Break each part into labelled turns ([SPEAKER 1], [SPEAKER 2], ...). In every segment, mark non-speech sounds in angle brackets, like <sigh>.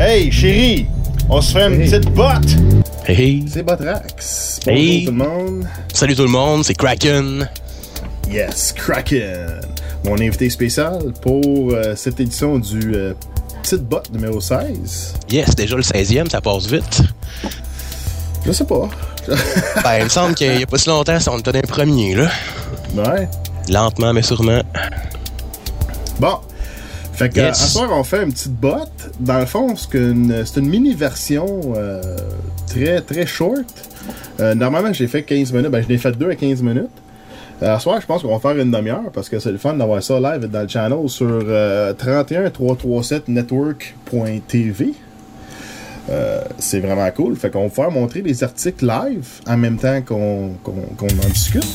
[SPEAKER 1] Hey, chérie, on se fait une
[SPEAKER 2] Hey.
[SPEAKER 1] petite botte.
[SPEAKER 2] Hey.
[SPEAKER 1] C'est Botrax. Bonjour
[SPEAKER 2] Hey.
[SPEAKER 1] tout le monde.
[SPEAKER 2] Salut tout le monde, c'est Kraken.
[SPEAKER 1] Yes, Kraken. Mon invité spécial pour euh, cette édition du euh, Petite Botte numéro 16.
[SPEAKER 2] Yes, déjà le 16e, ça passe vite.
[SPEAKER 1] Je sais pas. <laughs>
[SPEAKER 2] Ben, il me semble qu'il y a pas si longtemps, on était dans les premiers, là.
[SPEAKER 1] ouais.
[SPEAKER 2] Lentement, mais sûrement.
[SPEAKER 1] Bon. Fait que,
[SPEAKER 2] Yes.
[SPEAKER 1] à soir, on fait une petite botte. Dans le fond, c'est une, c'est une mini-version euh, très, très short. Euh, normalement, j'ai fait 15 minutes. Ben, je l'ai fait 2 à 15 minutes. Euh, à soir, je pense qu'on va faire une demi-heure parce que c'est le fun d'avoir ça live dans le channel sur euh, 31337network.tv. Euh, c'est vraiment cool. Fait qu'on va pouvoir montrer les articles live en même temps qu'on en discute.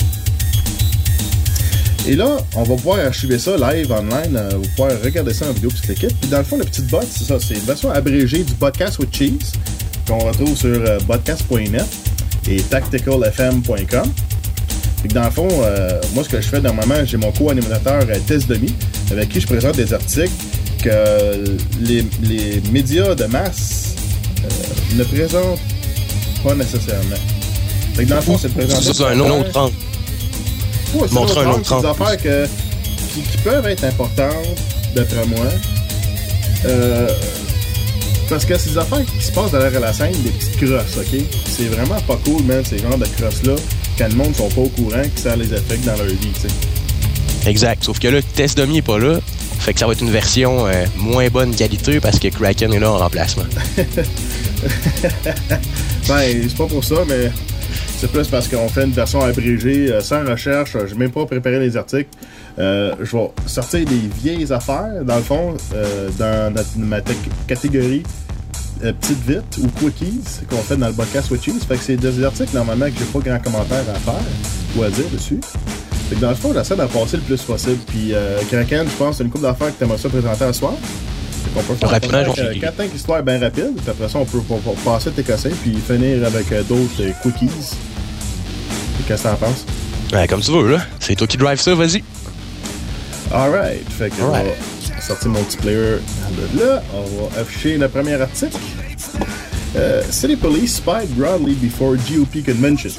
[SPEAKER 1] Et là, on va pouvoir archiver ça live online. euh, vous pouvoir regarder ça en vidéo puis l'équipe. Puis dans le fond, le petit bot, c'est ça. C'est une version abrégée du podcast with cheese qu'on retrouve sur euh, podcast.net et tacticalfm.com. Que dans le fond, euh, moi, ce que je fais normalement, j'ai mon co-animateur euh, Tess Demi, avec qui je présente des articles que les, les médias de masse ne présentent pas nécessairement. Fait que dans le fond, c'est de présenter
[SPEAKER 2] Ça, c'est un autre angle.
[SPEAKER 1] Ouais, c'est
[SPEAKER 2] Montrer un
[SPEAKER 1] autre des affaires que, qui, qui peuvent être importantes, d'après moi. Euh, parce que c'est des affaires qui se passent derrière la scène, des petites crosses, ok? C'est vraiment pas cool, man, ces genres de crosses-là, quand le monde sont pas au courant, que ça les affecte dans leur vie, tu sais.
[SPEAKER 2] Exact. Sauf que là, Test Demi est pas là. Fait que ça va être une version euh, moins bonne qualité parce que Kraken est là en remplacement. <laughs>
[SPEAKER 1] Ben, c'est pas pour ça, mais c'est plus parce qu'on fait une version abrégée, euh, sans recherche. euh, J'ai même pas préparé les articles. Euh, je vais sortir des vieilles affaires, dans le fond, euh, dans notre- ma catégorie euh, Petite Vite ou Quickies qu'on fait dans le podcast with Cheese. Fait que c'est des articles, normalement, que j'ai pas grand commentaire à faire ou à dire dessus. Fait que dans le fond, j'essaie d'en passer le plus possible. Puis, euh, Kraken, je pense, c'est une couple d'affaires que t'aimerais ça présenter à soir. Qu'on peut faire
[SPEAKER 2] Rapidement,
[SPEAKER 1] avec, euh,
[SPEAKER 2] fais.
[SPEAKER 1] 4-5 histoires bien rapides. Puis après ça, on peut, on peut passer tes cossins puis finir avec euh, d'autres euh, quickies. Qu'est-ce que t'en penses?
[SPEAKER 2] Ouais, comme tu veux, là. C'est toi qui drive ça, vas-y.
[SPEAKER 1] Alright. Fait que on va sortir mon petit player de là. On va afficher le premier article. Euh, City Police spied broadly before GOP convention.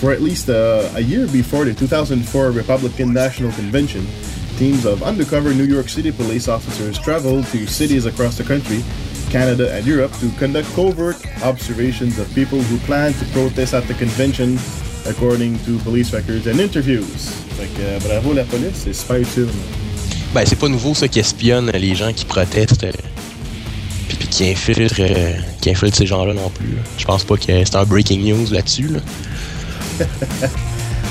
[SPEAKER 1] For at least uh, a year before the 2004 Republican National Convention, teams of undercover New York City police officers traveled to cities across the country, Canada, and Europe to conduct covert observations of people who planned to protest at the convention, according to police records and interviews. Fait que euh, bravo la police, c'est super utile.
[SPEAKER 2] Ben, c'est pas nouveau, ça, qui espionne les gens qui protestent. euh, Puis, puis qui infiltrent, euh, qui infiltrent ces gens-là non plus. Je pense pas que c'est un breaking news là-dessus. Là. <laughs>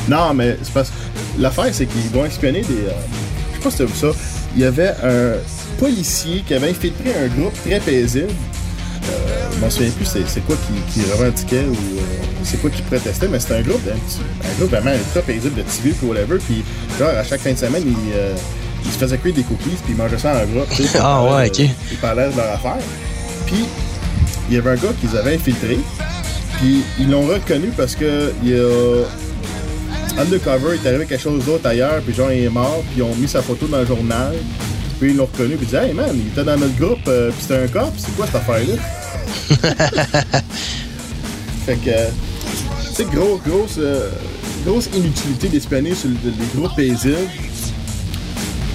[SPEAKER 1] Non, mais c'est parce que l'affaire, c'est qu'ils vont espionner des. euh, je sais pas si t'as vu ça. Il y avait un policier qui avait infiltré un groupe très paisible. Euh, je m'en souviens plus c'est, quoi qui, qui revendiquait ou euh, c'est quoi qui protestait, mais c'était un groupe, d'un petit- un groupe vraiment très paisible de petits vieux puis whatever. Puis, genre, à chaque fin de semaine, ils, euh, ils se faisaient cuire des cookies puis ils mangeaient ça en groupe. tu sais, <laughs> puis
[SPEAKER 2] Ah ouais, ok.
[SPEAKER 1] euh, Ils parlaient de leur affaire. Puis, il y avait un gars qu'ils avaient infiltré. Puis, ils l'ont reconnu parce que il y a Undercover, il est arrivé quelque chose d'autre ailleurs, puis genre il est mort, puis ils ont mis sa photo dans le journal, puis ils l'ont reconnu, puis ils disaient Hey man, il était dans notre groupe, euh, puis c'était un cop, c'est quoi cette affaire-là? <laughs> Fait que, euh, tu sais, gros, grosse, euh, grosse inutilité d'espionner sur le- les groupes paisibles.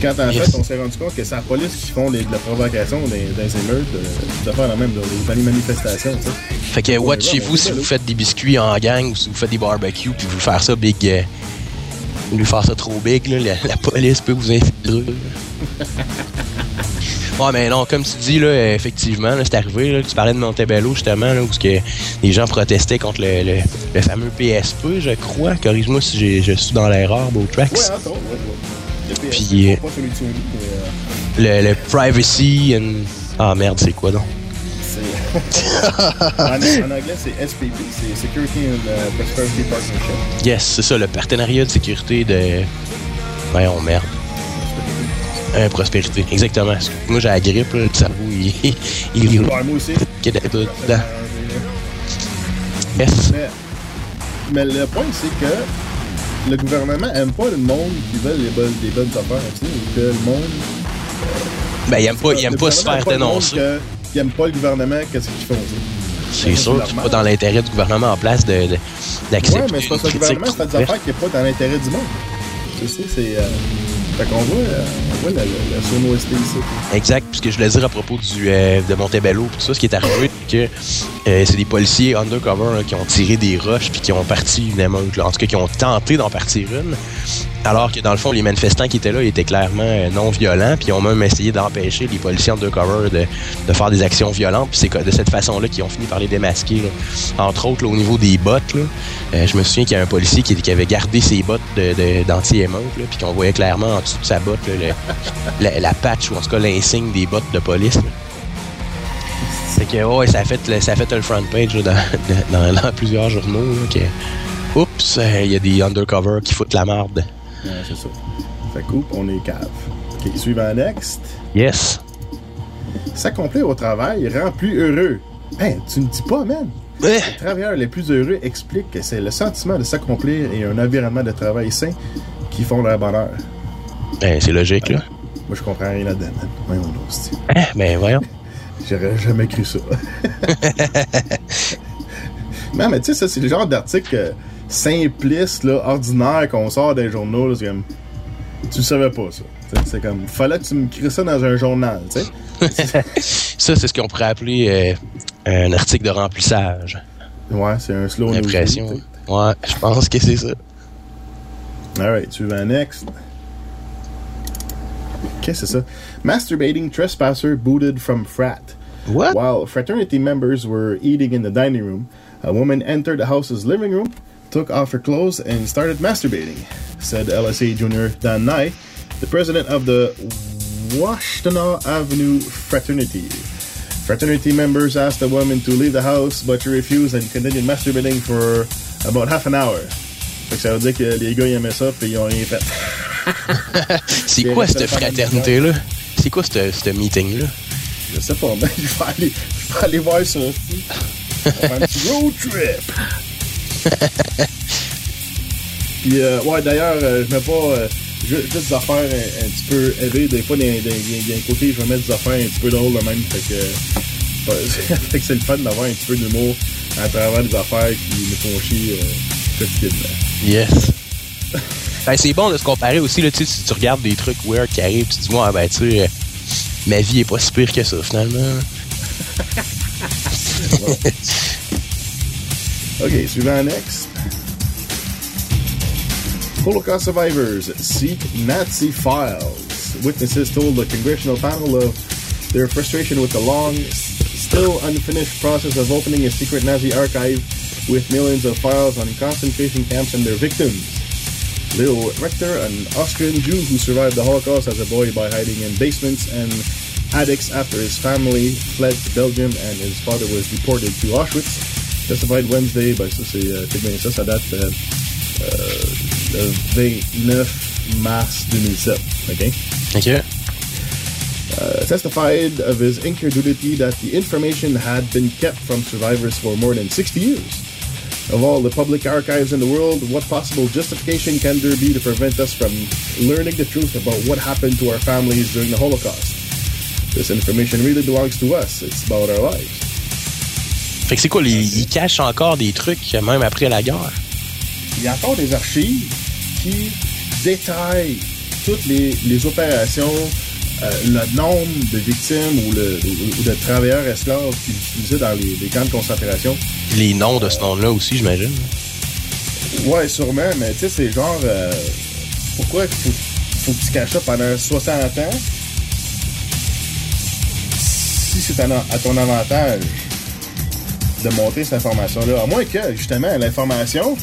[SPEAKER 1] Quand en
[SPEAKER 2] Yes.
[SPEAKER 1] fait, on s'est rendu compte que c'est la police qui font de la provocation dans, dans les émeutes, euh, de faire la même dans les, manifestations.
[SPEAKER 2] Fait que,
[SPEAKER 1] Ouais,
[SPEAKER 2] watchez-vous
[SPEAKER 1] ouais,
[SPEAKER 2] si vous faites des biscuits en gang ou si vous faites des barbecues, puis vous faire ça big. euh, lui faire ça trop big, là, la, la police peut vous infiltrer. Ouais, mais non, comme tu dis, là, effectivement, là, c'est arrivé. Là, tu parlais de Montebello, justement, là, où que les gens protestaient contre le, le- le fameux PSP, je crois. Corrige-moi si je suis dans l'erreur, Beautrax.
[SPEAKER 1] Ouais, entre autres, ouais, ouais. Le
[SPEAKER 2] Puis, euh,
[SPEAKER 1] pas celui de Sony, mais euh,
[SPEAKER 2] Le, le privacy and... Ah merde, c'est quoi donc?
[SPEAKER 1] En, en anglais, c'est SPP, c'est Security and euh, Prosperity Partnership.
[SPEAKER 2] Yes, c'est ça, le partenariat de sécurité de. Voyons, merde. Euh, prospérité, exactement. Moi, j'ai la grippe, là, le cerveau, il. <laughs> il, il,
[SPEAKER 1] Ouais, moi aussi.
[SPEAKER 2] est dedans. Yes.
[SPEAKER 1] Mais, mais le point, c'est que le gouvernement aime pas le monde qui veut les bonnes, des bonnes affaires, tu sais, que le monde.
[SPEAKER 2] Ben, il aime pas, il aime pas se faire dénoncer.
[SPEAKER 1] Qui aiment pas le gouvernement, qu'est-ce qu'ils font,
[SPEAKER 2] C'est sûr que c'est pas dans l'intérêt du gouvernement en place d'accepter
[SPEAKER 1] de, Ouais, mais c'est parce que le gouvernement, c'est des affaires qui n'est pas dans l'intérêt du monde. Tu sais, c'est... Euh, fait qu'on voit, euh, on voit la, la, la ici.
[SPEAKER 2] Exact, puisque je voulais dire à propos du, euh, de Montebello, tout ça, ce qui est arrivé, que euh, c'est des policiers undercover qui ont tiré des roches puis qui ont parti une. En tout cas, qui ont tenté d'en partir une. Alors que dans le fond, les manifestants qui étaient là étaient clairement euh, non violents, puis ils ont même essayé d'empêcher les policiers undercover de, faire des actions violentes. Puis c'est de cette façon-là qu'ils ont fini par les démasquer. Entre autres, au niveau des bottes, euh, je me souviens qu'il y a un policier qui, avait gardé ses bottes d'anti-émeute, puis qu'on voyait clairement en dessous de sa botte <laughs> la, patch ou en tout cas l'insigne des bottes de police. C'est que ouais, ça a fait, a fait le front page <laughs> dans, plusieurs journaux. oups, il y a des undercover qui foutent la marde.
[SPEAKER 1] Ouais, c'est ça. Fait coupe, on est cave. OK, suivant next.
[SPEAKER 2] Yes.
[SPEAKER 1] S'accomplir au travail rend plus heureux. Hein, tu ne dis pas, man. Les travailleurs les plus heureux expliquent que c'est le sentiment de s'accomplir et un environnement de travail sain qui font leur bonheur.
[SPEAKER 2] Ben, c'est logique, là.
[SPEAKER 1] Moi, je comprends rien là-dedans, man. Voyons
[SPEAKER 2] donc, hein? Ben, voyons. <laughs>
[SPEAKER 1] J'aurais jamais cru ça. <laughs> non, mais tu sais, ça, c'est le genre d'article simpliste, là, ordinaire qu'on sort des journaux. Là, comme, tu savais pas ça. C'est comme, fallait que tu me crées ça dans un journal, tu sais. <laughs>
[SPEAKER 2] ça, c'est ce qu'on pourrait appeler euh, un article de remplissage.
[SPEAKER 1] Ouais, c'est un slow
[SPEAKER 2] Impression. Ouais, je pense que c'est ça.
[SPEAKER 1] Alright, tu vas next. Qu'est-ce que c'est ça? Masturbating trespasser booted from frat.
[SPEAKER 2] What?
[SPEAKER 1] While fraternity members were eating in the dining room, a woman entered the house's living room took off her clothes and started masturbating, said LSA Junior Dan Nye, the president of the Washtenaw Avenue Fraternity. Fraternity members asked the woman to leave the house, but she refused and continued masturbating for about half an hour. Fait que ça veut dire que les gars ils aimaient ça puis ils ont rien fait. <laughs>
[SPEAKER 2] C'est quoi cette fraternité-là? C'est quoi ce meeting-là?
[SPEAKER 1] Je sais pas, mais <laughs> je vais aller, je vais aller voir ça. un petit road trip. <laughs> Puis, euh, ouais, d'ailleurs, euh, je mets pas euh, juste des affaires un, petit peu élevées. Des fois, il y a un côté, je vais mettre des affaires un petit peu drôles de même. Fait que, <laughs> <laughs> fait que c'est le fun d'avoir un petit peu d'humour à travers des affaires qui nous font chier quotidiennement.
[SPEAKER 2] Yes. ben, c'est bon de se comparer aussi, là, si tu regardes des trucs weird qui arrivent, tu te dis, moi, ben, tu sais, ma vie est pas si pire que ça, finalement.
[SPEAKER 1] Okay, suivant next. Holocaust survivors seek Nazi files. Witnesses told the congressional panel of their frustration with the long, still unfinished process of opening a secret Nazi archive with millions of files on concentration camps and their victims. Leo Rector, an Austrian Jew who survived the Holocaust as a boy by hiding in basements and attics after his family fled to Belgium and his father was deported to Auschwitz, Testified Wednesday, ben ça c'est euh, bien ça, ça date euh, euh, le 29 mars 2007. OK?
[SPEAKER 2] OK.
[SPEAKER 1] Uh, testified of his incredulity that the information had been kept from survivors for more than 60 years. Of all the public archives in the world, what possible justification can there be to prevent us from learning the truth about what happened to our families during the Holocaust? This information really belongs to us. It's about our lives.
[SPEAKER 2] Fait que c'est quoi, les, ils cachent encore des trucs même après la guerre?
[SPEAKER 1] Il y a encore des archives qui détaillent toutes les, les opérations, euh, le nombre de victimes ou, le, ou, de travailleurs esclaves qu'ils utilisaient dans les, les, camps de concentration.
[SPEAKER 2] Les noms de ce nom-là aussi, j'imagine.
[SPEAKER 1] Ouais, sûrement, mais tu sais, c'est genre. Euh, pourquoi il faut, faut que tu caches ça pendant 60 ans? Si c'est à ton avantage? De montrer cette information-là. À moins que, justement, l'information,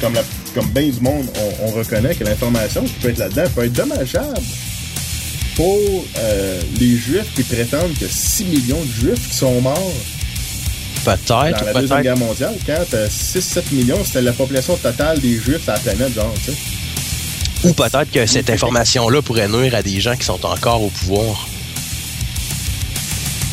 [SPEAKER 1] comme, la, comme bien du monde, on, reconnaît que l'information qui peut être là-dedans peut être dommageable pour euh, les Juifs qui prétendent que 6 millions de Juifs qui sont morts
[SPEAKER 2] Peut-être.
[SPEAKER 1] Dans la Deuxième Guerre mondiale, quand 6-7 millions, c'était la population totale des Juifs sur la planète, genre, tu sais.
[SPEAKER 2] Ou peut-être que cette information-là pourrait nuire à des gens qui sont encore au pouvoir.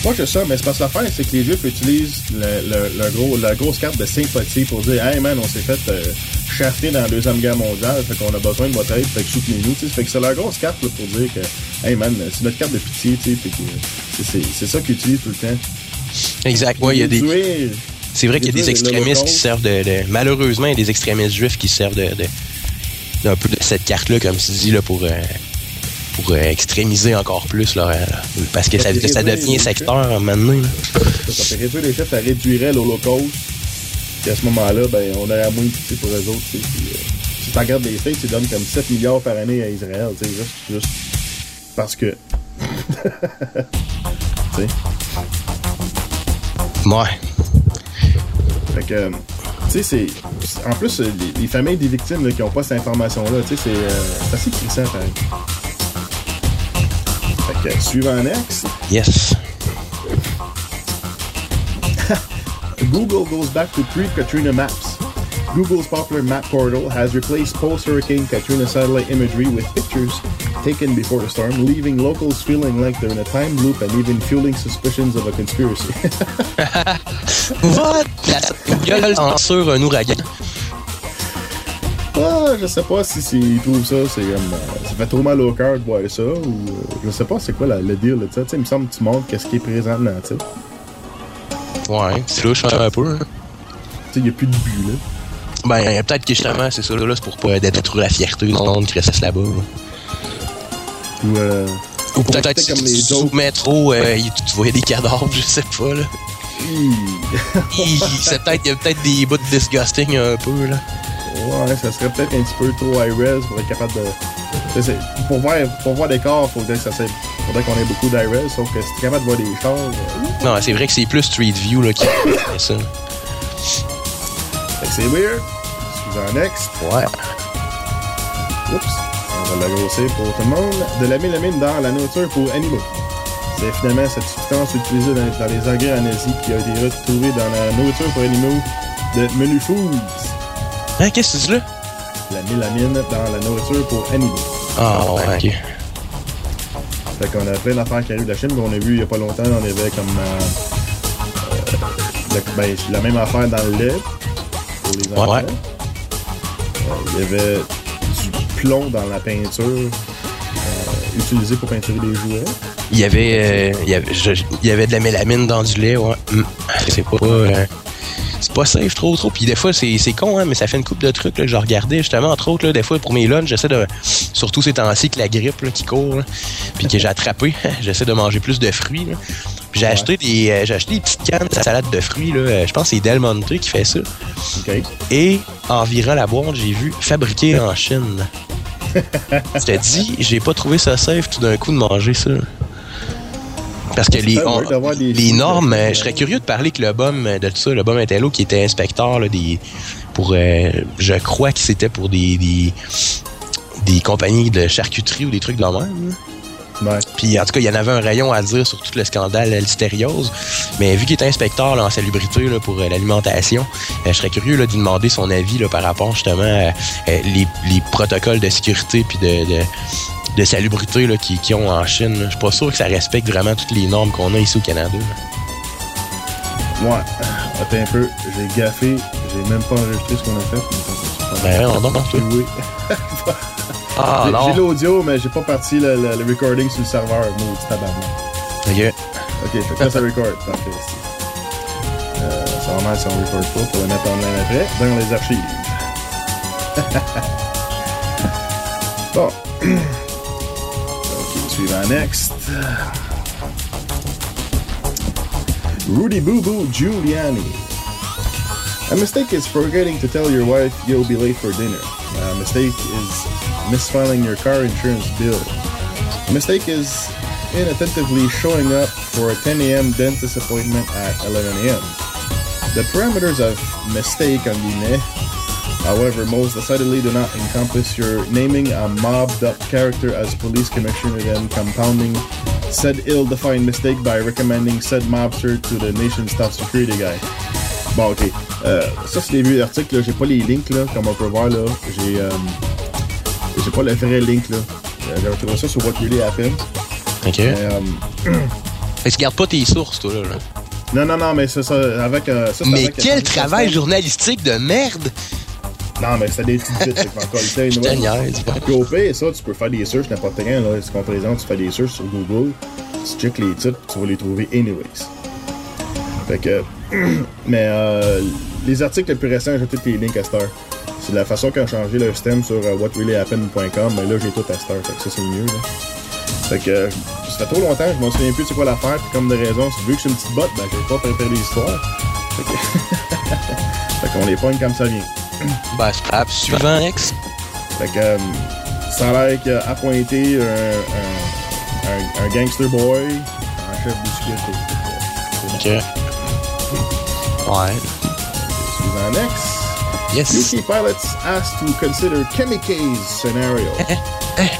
[SPEAKER 1] Moi, je sais ça, mais c'est parce que l'affaire, c'est que les Juifs utilisent le, le, gros, la grosse carte de sympathie pour dire Hey man, on s'est fait euh, dans la Deuxième Guerre mondiale, fait qu'on a besoin de votre aide, fait que soutenez-nous. Fait que c'est la grosse carte là, pour dire que, hey man, c'est notre carte de pitié, tu sais, que c'est- ça qu'ils utilisent tout le temps.
[SPEAKER 2] Exact. Ouais, il y a des. C'est vrai qu'il y a des extrémistes qui servent de, de- Malheureusement, il y a des extrémistes juifs qui servent de. de- d'un peu de cette carte-là, comme tu dis, là, pour. euh, pour euh, extrémiser encore plus, là, euh, parce que ça, devient secteur maintenant.
[SPEAKER 1] Ça fait réduire les chiffres, ça réduirait l'Holocauste. Puis à ce moment-là, ben, on aurait moins de pitié pour eux autres, tu. Puis, euh, si tu regardes les States, ils donnent comme 7 milliards par année à Israël, tu sais, juste, juste parce que. <laughs> tu sais.
[SPEAKER 2] Ouais.
[SPEAKER 1] Fait que, tu sais, c'est. En plus, les, les familles des victimes là, qui n'ont pas cette information-là, tu sais, c'est euh, assez crissant, pareil. Fait que, suivant next,
[SPEAKER 2] Yes. <laughs>
[SPEAKER 1] Google goes back to pre-Katrina maps. Google's popular map portal has replaced post-Hurricane Katrina satellite imagery with pictures taken before the storm, leaving locals feeling like they're in a time loop and even fueling suspicions of a conspiracy. <laughs> <laughs>
[SPEAKER 2] What? La gueule sur un ouragan.
[SPEAKER 1] Ah, je sais pas si c'est- ils trouvent ça, c'est comme. euh, ça fait trop mal au cœur de voir ça, ou. euh, je sais pas c'est quoi la- le deal de ça. Tu sais, il me semble que tu montres qu'est-ce qui est présentement, tu sais.
[SPEAKER 2] Ouais, c'est louche un peu. hein.
[SPEAKER 1] Tu sais, il a plus de but, là.
[SPEAKER 2] Ben, peut-être que justement, c'est ça, là, c'est pour pas détruire la fierté du monde qui reste là-bas. là.
[SPEAKER 1] Ou. Euh,
[SPEAKER 2] Ou peut-être
[SPEAKER 1] comme les
[SPEAKER 2] sous métro, euh, tu voyais des cadavres, je sais pas, là. c'est peut-être, il y a peut-être des bouts de disgusting un peu, là.
[SPEAKER 1] Ouais, ça serait peut-être un petit peu trop high res pour être capable de. tu Pour voir, pour voir des corps, faudrait que ça soit- faudrait qu'on ait beaucoup d'high res, sauf que si t'es capable de voir des chars. euh,
[SPEAKER 2] Non, c'est vrai que c'est plus Street View, là, qui fait ça.
[SPEAKER 1] Fait que c'est weird. Suivant next.
[SPEAKER 2] Ouais.
[SPEAKER 1] Oups. On va l'agrosser pour tout le monde. De la mélamine dans la nourriture pour animaux. C'est finalement cette substance utilisée dans, dans les engrais en Asie qui a été retrouvée dans la nourriture pour animaux de Menu Foods.
[SPEAKER 2] Hein, qu'est-ce que dis là?
[SPEAKER 1] La mélamine dans la nourriture pour animaux.
[SPEAKER 2] Ah, ouais, ok.
[SPEAKER 1] Fait qu'on a plein d'affaires qui arrivent de la Chine. On a vu il y a pas longtemps, on avait comme euh, euh, le- ben, la même affaire dans le lait pour les enfants.
[SPEAKER 2] Ouais.
[SPEAKER 1] Euh, il y avait du plomb dans la peinture euh, utilisé pour peinturer des jouets.
[SPEAKER 2] Il y avait, euh, il y avait, je- il y avait de la mélamine dans du lait, ouais. C'est pas, euh, c'est pas safe trop, trop. Puis des fois, c'est, c'est con, hein, mais ça fait une coupe de trucs là, que je regardais justement, entre autres, là, des fois pour mes lunchs, j'essaie de, surtout ces temps-ci que la grippe là, qui court, puis que j'ai attrapé, <laughs> j'essaie de manger plus de fruits. j'ai
[SPEAKER 1] Ouais.
[SPEAKER 2] acheté des, euh, j'ai acheté des petites cannes de salade de fruits là. euh, Je pense que c'est Del Monte qui fait ça. Et en virant la boîte, j'ai vu fabriqué <laughs> en Chine. Je te dis, j'ai pas trouvé ça safe tout d'un coup de manger ça. Parce que les, on- les normes, euh, je serais curieux de parler que le BOM de tout ça, le BOM Intello qui était inspecteur là, des, pour, euh, je crois que c'était pour des, des, des compagnies de charcuterie ou des trucs de la même.
[SPEAKER 1] Ouais.
[SPEAKER 2] Puis en tout cas, il y en avait un rayon à dire sur tout le scandale Listériose. Mais vu qu'il est inspecteur là, en salubrité là, pour euh, l'alimentation, euh, je serais curieux là, d'y demander son avis là, par rapport justement à euh, les, les protocoles de sécurité puis de, de, de salubrité qu'ils qu'ils ont en Chine. Je suis pas sûr que ça respecte vraiment toutes les normes qu'on a ici au Canada.
[SPEAKER 1] Ouais. Attends un peu. J'ai gaffé. J'ai même pas enregistré ce qu'on a fait. mais
[SPEAKER 2] Ben, on toi.
[SPEAKER 1] Oui. <laughs>
[SPEAKER 2] Ah
[SPEAKER 1] J'ai- l'audio, mais j'ai pas parti le, le- le recording sur le serveur. Maudit tabarnak.
[SPEAKER 2] Ok.
[SPEAKER 1] Ok, fait que là, ça record. Parfait. c'est- Euh, ça va mal si on record pas pour le mettre en ligne après, dans les archives. <laughs> bon. <clears throat> ok, suivant, next. Rudy Boo Boo Giuliani. A mistake is forgetting to tell your wife you'll be late for dinner. A mistake is misfiling your car insurance bill. A mistake is inattentively showing up for a 10 a.m. dentist appointment at 11 a.m. The parameters of mistake on the however, most decidedly do not encompass your naming a mobbed up character as police commissioner, then compounding said ill defined mistake by recommending said mobster to the nation's top security guy. Bon, ok. Euh, ça, c'est des vieux articles. J'ai pas les links, là, comme on peut voir, là. J'ai, euh, j'ai pas le vrai link, là? Euh, J'ai retrouvé ça sur What Really Happened.
[SPEAKER 2] Ok.
[SPEAKER 1] Mais, euh,
[SPEAKER 2] Fait que tu gardes pas tes sources, toi, là. là.
[SPEAKER 1] non, non, non, mais c'est ça, avec. euh, ça, c'est
[SPEAKER 2] Mais
[SPEAKER 1] avec-
[SPEAKER 2] quel travail journalistique de merde!
[SPEAKER 1] Non, mais c'était des petites bits, fait encore le temps,
[SPEAKER 2] bon.
[SPEAKER 1] Puis au pire, ça, tu peux faire des searches n'importe quand, là. Ce qu'on présente, tu fais des searches sur Google, tu checkes les titres, puis tu vas les trouver anyways. Fait que. <clears throat> mais euh, les articles les plus récents, j'ai tous les links à Star. C'est la façon qu'ils ont changé leur système sur euh, whatreallyhappened.com, mais là, j'ai tout à Star, fait que ça, c'est mieux, là. Fait que, euh, ça fait trop longtemps, je m'en souviens plus de c'est quoi l'affaire, puis comme de raison, vu que je suis une petite botte, ben, j'ai pas préparé les histoires. Fait que. <laughs> fait qu'on les pogne comme ça vient.
[SPEAKER 2] Ben, c'est pas. Suivant, ex.
[SPEAKER 1] Fait que euh, ça a l'air qu'il a appointé un, un, un, un gangster boy en chef de sécurité.
[SPEAKER 2] Ok. Ouais.
[SPEAKER 1] Suivant next.
[SPEAKER 2] Yes.
[SPEAKER 1] UK pilots asked to consider kamikaze scenario.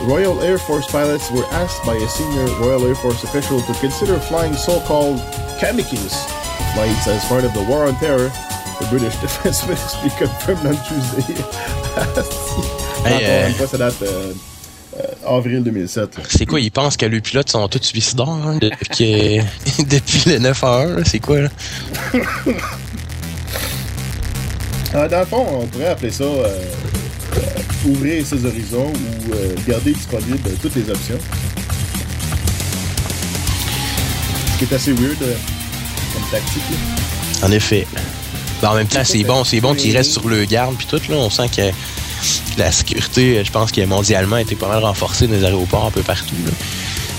[SPEAKER 1] Royal Air Force pilots were asked by a senior Royal Air Force official to consider flying so-called kamikaze flights as part of the war on terror. The British <laughs> Defense Ministry confirmed on Tuesday.
[SPEAKER 2] Hey, euh,
[SPEAKER 1] ça date euh, euh, avril 2007. là.
[SPEAKER 2] C'est quoi, ils pensent que les pilotes sont tous suicidaires hein, depuis, <laughs> depuis le 9 à 1, là? C'est quoi, là? <laughs>
[SPEAKER 1] Euh, dans le fond, on pourrait appeler ça euh, euh, ouvrir ses horizons ou garder disponible toutes les options. Ce qui est assez weird comme tactique.
[SPEAKER 2] En effet. Ben, en même temps, c'est bon, c'est bon qu'ils restent sur le garde puis tout, là. On sent que la sécurité, je pense que mondialement a été pas mal renforcée dans les aéroports un peu partout, là.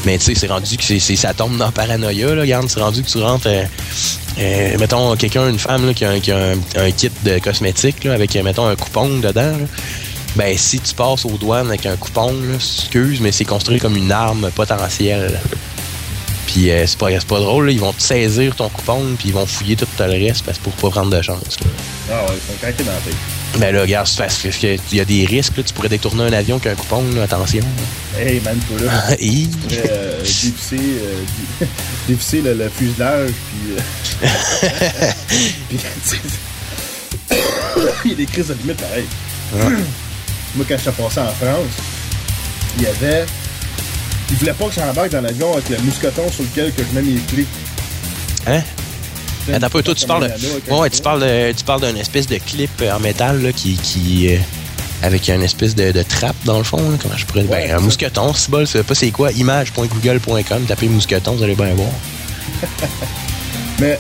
[SPEAKER 2] Mais tu sais, c'est rendu que ça tombe dans la paranoïa, là. Regarde, c'est rendu que tu rentres, euh, euh, mettons, quelqu'un, une femme, là, qui a, un, kit de cosmétiques, avec, mettons, un coupon dedans. Ben, si tu passes aux douanes avec un coupon, là, excuse, mais c'est construit comme une arme potentielle. Puis euh, c'est pas, pas drôle, ils vont te saisir ton coupon, puis ils vont fouiller tout le reste parce, pour pas prendre de chance. là.
[SPEAKER 1] Ah ouais, ils sont craqués dans la.
[SPEAKER 2] Ben là, regarde, il y a des risques, là, tu pourrais détourner un avion qu'un coupon, là, attention.
[SPEAKER 1] Hey man, toi là, <laughs>
[SPEAKER 2] Hi.
[SPEAKER 1] tu pourrais euh, dévisser, euh, <laughs> dévisser le, le fuselage, puis. euh, <laughs> puis <coughs> il y a des crises de limite pareil. Moi, quand je suis passé en France, il y avait. Ils voulaient pas que j'embarque dans l'avion avec le mousqueton sur lequel que je mets mes clés.
[SPEAKER 2] Hein? Attends un peu, toi, tu parles, de... ouais, tu parles, de- tu parles d'une espèce de clip en métal là, qui, qui euh, avec une espèce de, de trappe dans le fond. là. Comment je pourrais?
[SPEAKER 1] Ouais,
[SPEAKER 2] ben, un
[SPEAKER 1] ça.
[SPEAKER 2] mousqueton, si bol, c'est pas c'est quoi? Image.google.com, tapez mousqueton, vous allez bien voir. <laughs>
[SPEAKER 1] Mais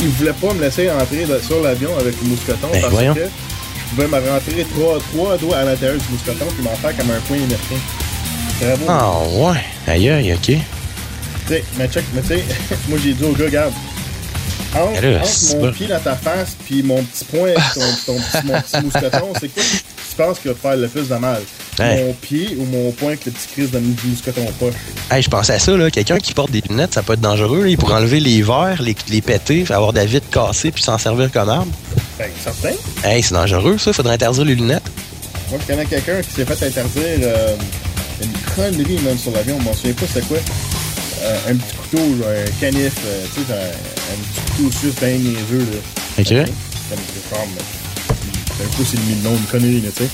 [SPEAKER 1] ils voulaient pas me laisser entrer sur l'avion avec le mousqueton
[SPEAKER 2] Ben,
[SPEAKER 1] parce
[SPEAKER 2] voyons.
[SPEAKER 1] que je pouvais me rentrer trois, trois doigts à l'intérieur du mousqueton puis m'en faire comme un point américain.
[SPEAKER 2] Ah ouais, aïe aïe, ok.
[SPEAKER 1] Tu sais, mais check, mais tu sais, <laughs> moi j'ai dit au gars, regarde, entre,
[SPEAKER 2] là,
[SPEAKER 1] entre
[SPEAKER 2] c'est
[SPEAKER 1] mon
[SPEAKER 2] pas-
[SPEAKER 1] pied dans ta face puis mon petit point, ton, ton petit, mon petit mousqueton, c'est quoi que tu penses qui va te faire le plus de mal? Mon pied ou mon point avec le petit crise de mousqueton poche?
[SPEAKER 2] Hey, je pensais à ça, là. Quelqu'un qui porte des lunettes, ça peut être dangereux. là. Il pourrait enlever les verres, les, les péter, avoir de la vitre cassée, puis s'en servir comme arme.
[SPEAKER 1] Ben, certain.
[SPEAKER 2] Hey, c'est dangereux, ça. Faudrait interdire les lunettes.
[SPEAKER 1] Moi, je connais quelqu'un qui s'est fait interdire euh, une connerie même sur l'avion. Je m'en souviens pas c'est quoi. Euh, un petit couteau, genre, un canif, euh, tu sais, un, un petit couteau suisse bien niaiseux, là.
[SPEAKER 2] Ok.
[SPEAKER 1] Comme c'est comme, euh, un coup, c'est le nom, une connerie, là, tu sais.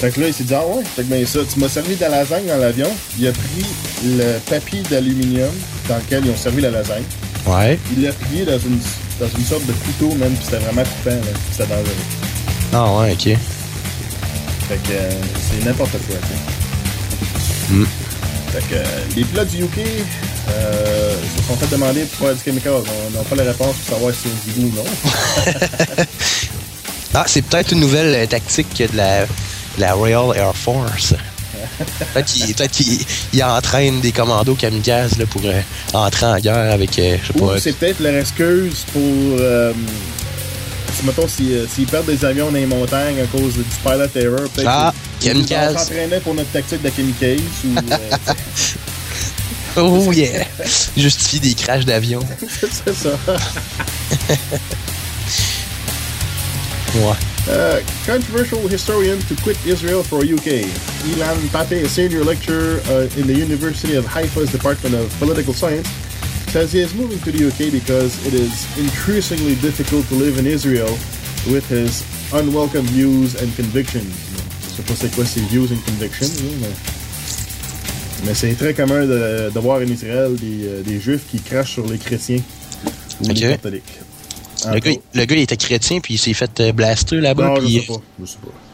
[SPEAKER 1] Fait que là, il s'est dit, ah ouais, fait que ben ça, tu m'as servi de la lasagne dans l'avion. Il a pris le papier d'aluminium dans lequel ils ont servi la lasagne.
[SPEAKER 2] Ouais.
[SPEAKER 1] Il l'a plié dans une, dans une sorte de couteau, même, puis c'était vraiment coupant, là. puis C'était dangereux.
[SPEAKER 2] Ah ouais, ok.
[SPEAKER 1] Fait que euh, c'est n'importe quoi, tu sais.
[SPEAKER 2] Mm.
[SPEAKER 1] Fait que les pilotes du UK euh, se sont fait demander pourquoi du chemical. On n'a pas la réponse pour savoir si c'est du ou non. <laughs>
[SPEAKER 2] Ah, c'est peut-être une nouvelle euh, tactique de la, de la Royal Air Force. <laughs> Peut-être qu'il peut entraîne des commandos kamikazes là, pour euh, entrer en guerre avec, euh, je sais
[SPEAKER 1] Ou
[SPEAKER 2] pas.
[SPEAKER 1] c'est peut-être leur excuse pour. Euh, si, mettons, si, euh, s'ils perdent des avions dans les montagnes à cause du pilot error, peut-être
[SPEAKER 2] Ah, kamikaze.
[SPEAKER 1] vont s'entraîner pour notre tactique de kamikaze. ou, euh, <laughs>
[SPEAKER 2] Oh yeah! Justifie des crashs d'avion. <laughs>
[SPEAKER 1] c'est ça. <laughs>
[SPEAKER 2] Ouais.
[SPEAKER 1] Uh, controversial historian to quit Israel for UK. Ilan Pape, a senior lecturer uh, in the University of Haifa's Department of Political Science, says he is moving to the UK because it is increasingly difficult to live in Israel with his unwelcome views and convictions. Je sais pas c'est quoi ses views and convictions, mais, mais c'est très commun de, de voir en Israël des, euh, des juifs qui crachent sur les chrétiens ou
[SPEAKER 2] Ok.
[SPEAKER 1] les catholiques.
[SPEAKER 2] Le gars, le gars, il était chrétien, puis il s'est fait euh, blaster là-bas.
[SPEAKER 1] Non,
[SPEAKER 2] puis...
[SPEAKER 1] je sais pas. Je sais pas.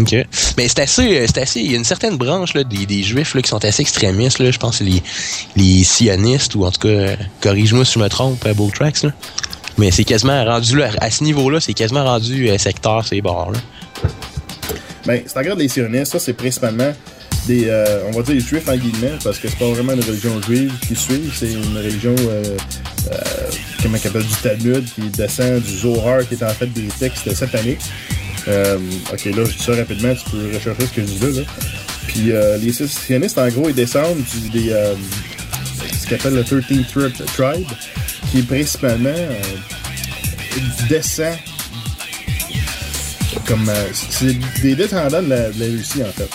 [SPEAKER 2] OK. Mais c'est assez, euh, c'est assez. Il y a une certaine branche là, des, juifs là, qui sont assez extrémistes. Là. Je pense que les, les sionistes, ou en tout cas, euh, corrige-moi si je me trompe, à Beau Tracks. Là. Mais c'est quasiment rendu là, à ce niveau-là, c'est quasiment rendu euh, secteur, ces bords là.
[SPEAKER 1] Ben, si tu regardes les sionistes, ça, c'est principalement des, euh, on va dire, les juifs en guillemets, parce que c'est pas vraiment une religion juive qui suit, c'est une religion, euh, euh, comment appelle, du Talmud, qui descend du Zohar, qui est en fait des textes sataniques. Euh, ok, là, je dis ça rapidement, tu peux rechercher ce que je dis là. là. Puis euh, les sionistes, en gros, ils descendent du, des, euh, ce qu'on appelle le 13th tri- Tribe, qui est principalement euh, descend comme. c'est des descendants de la, de la Russie, en fait.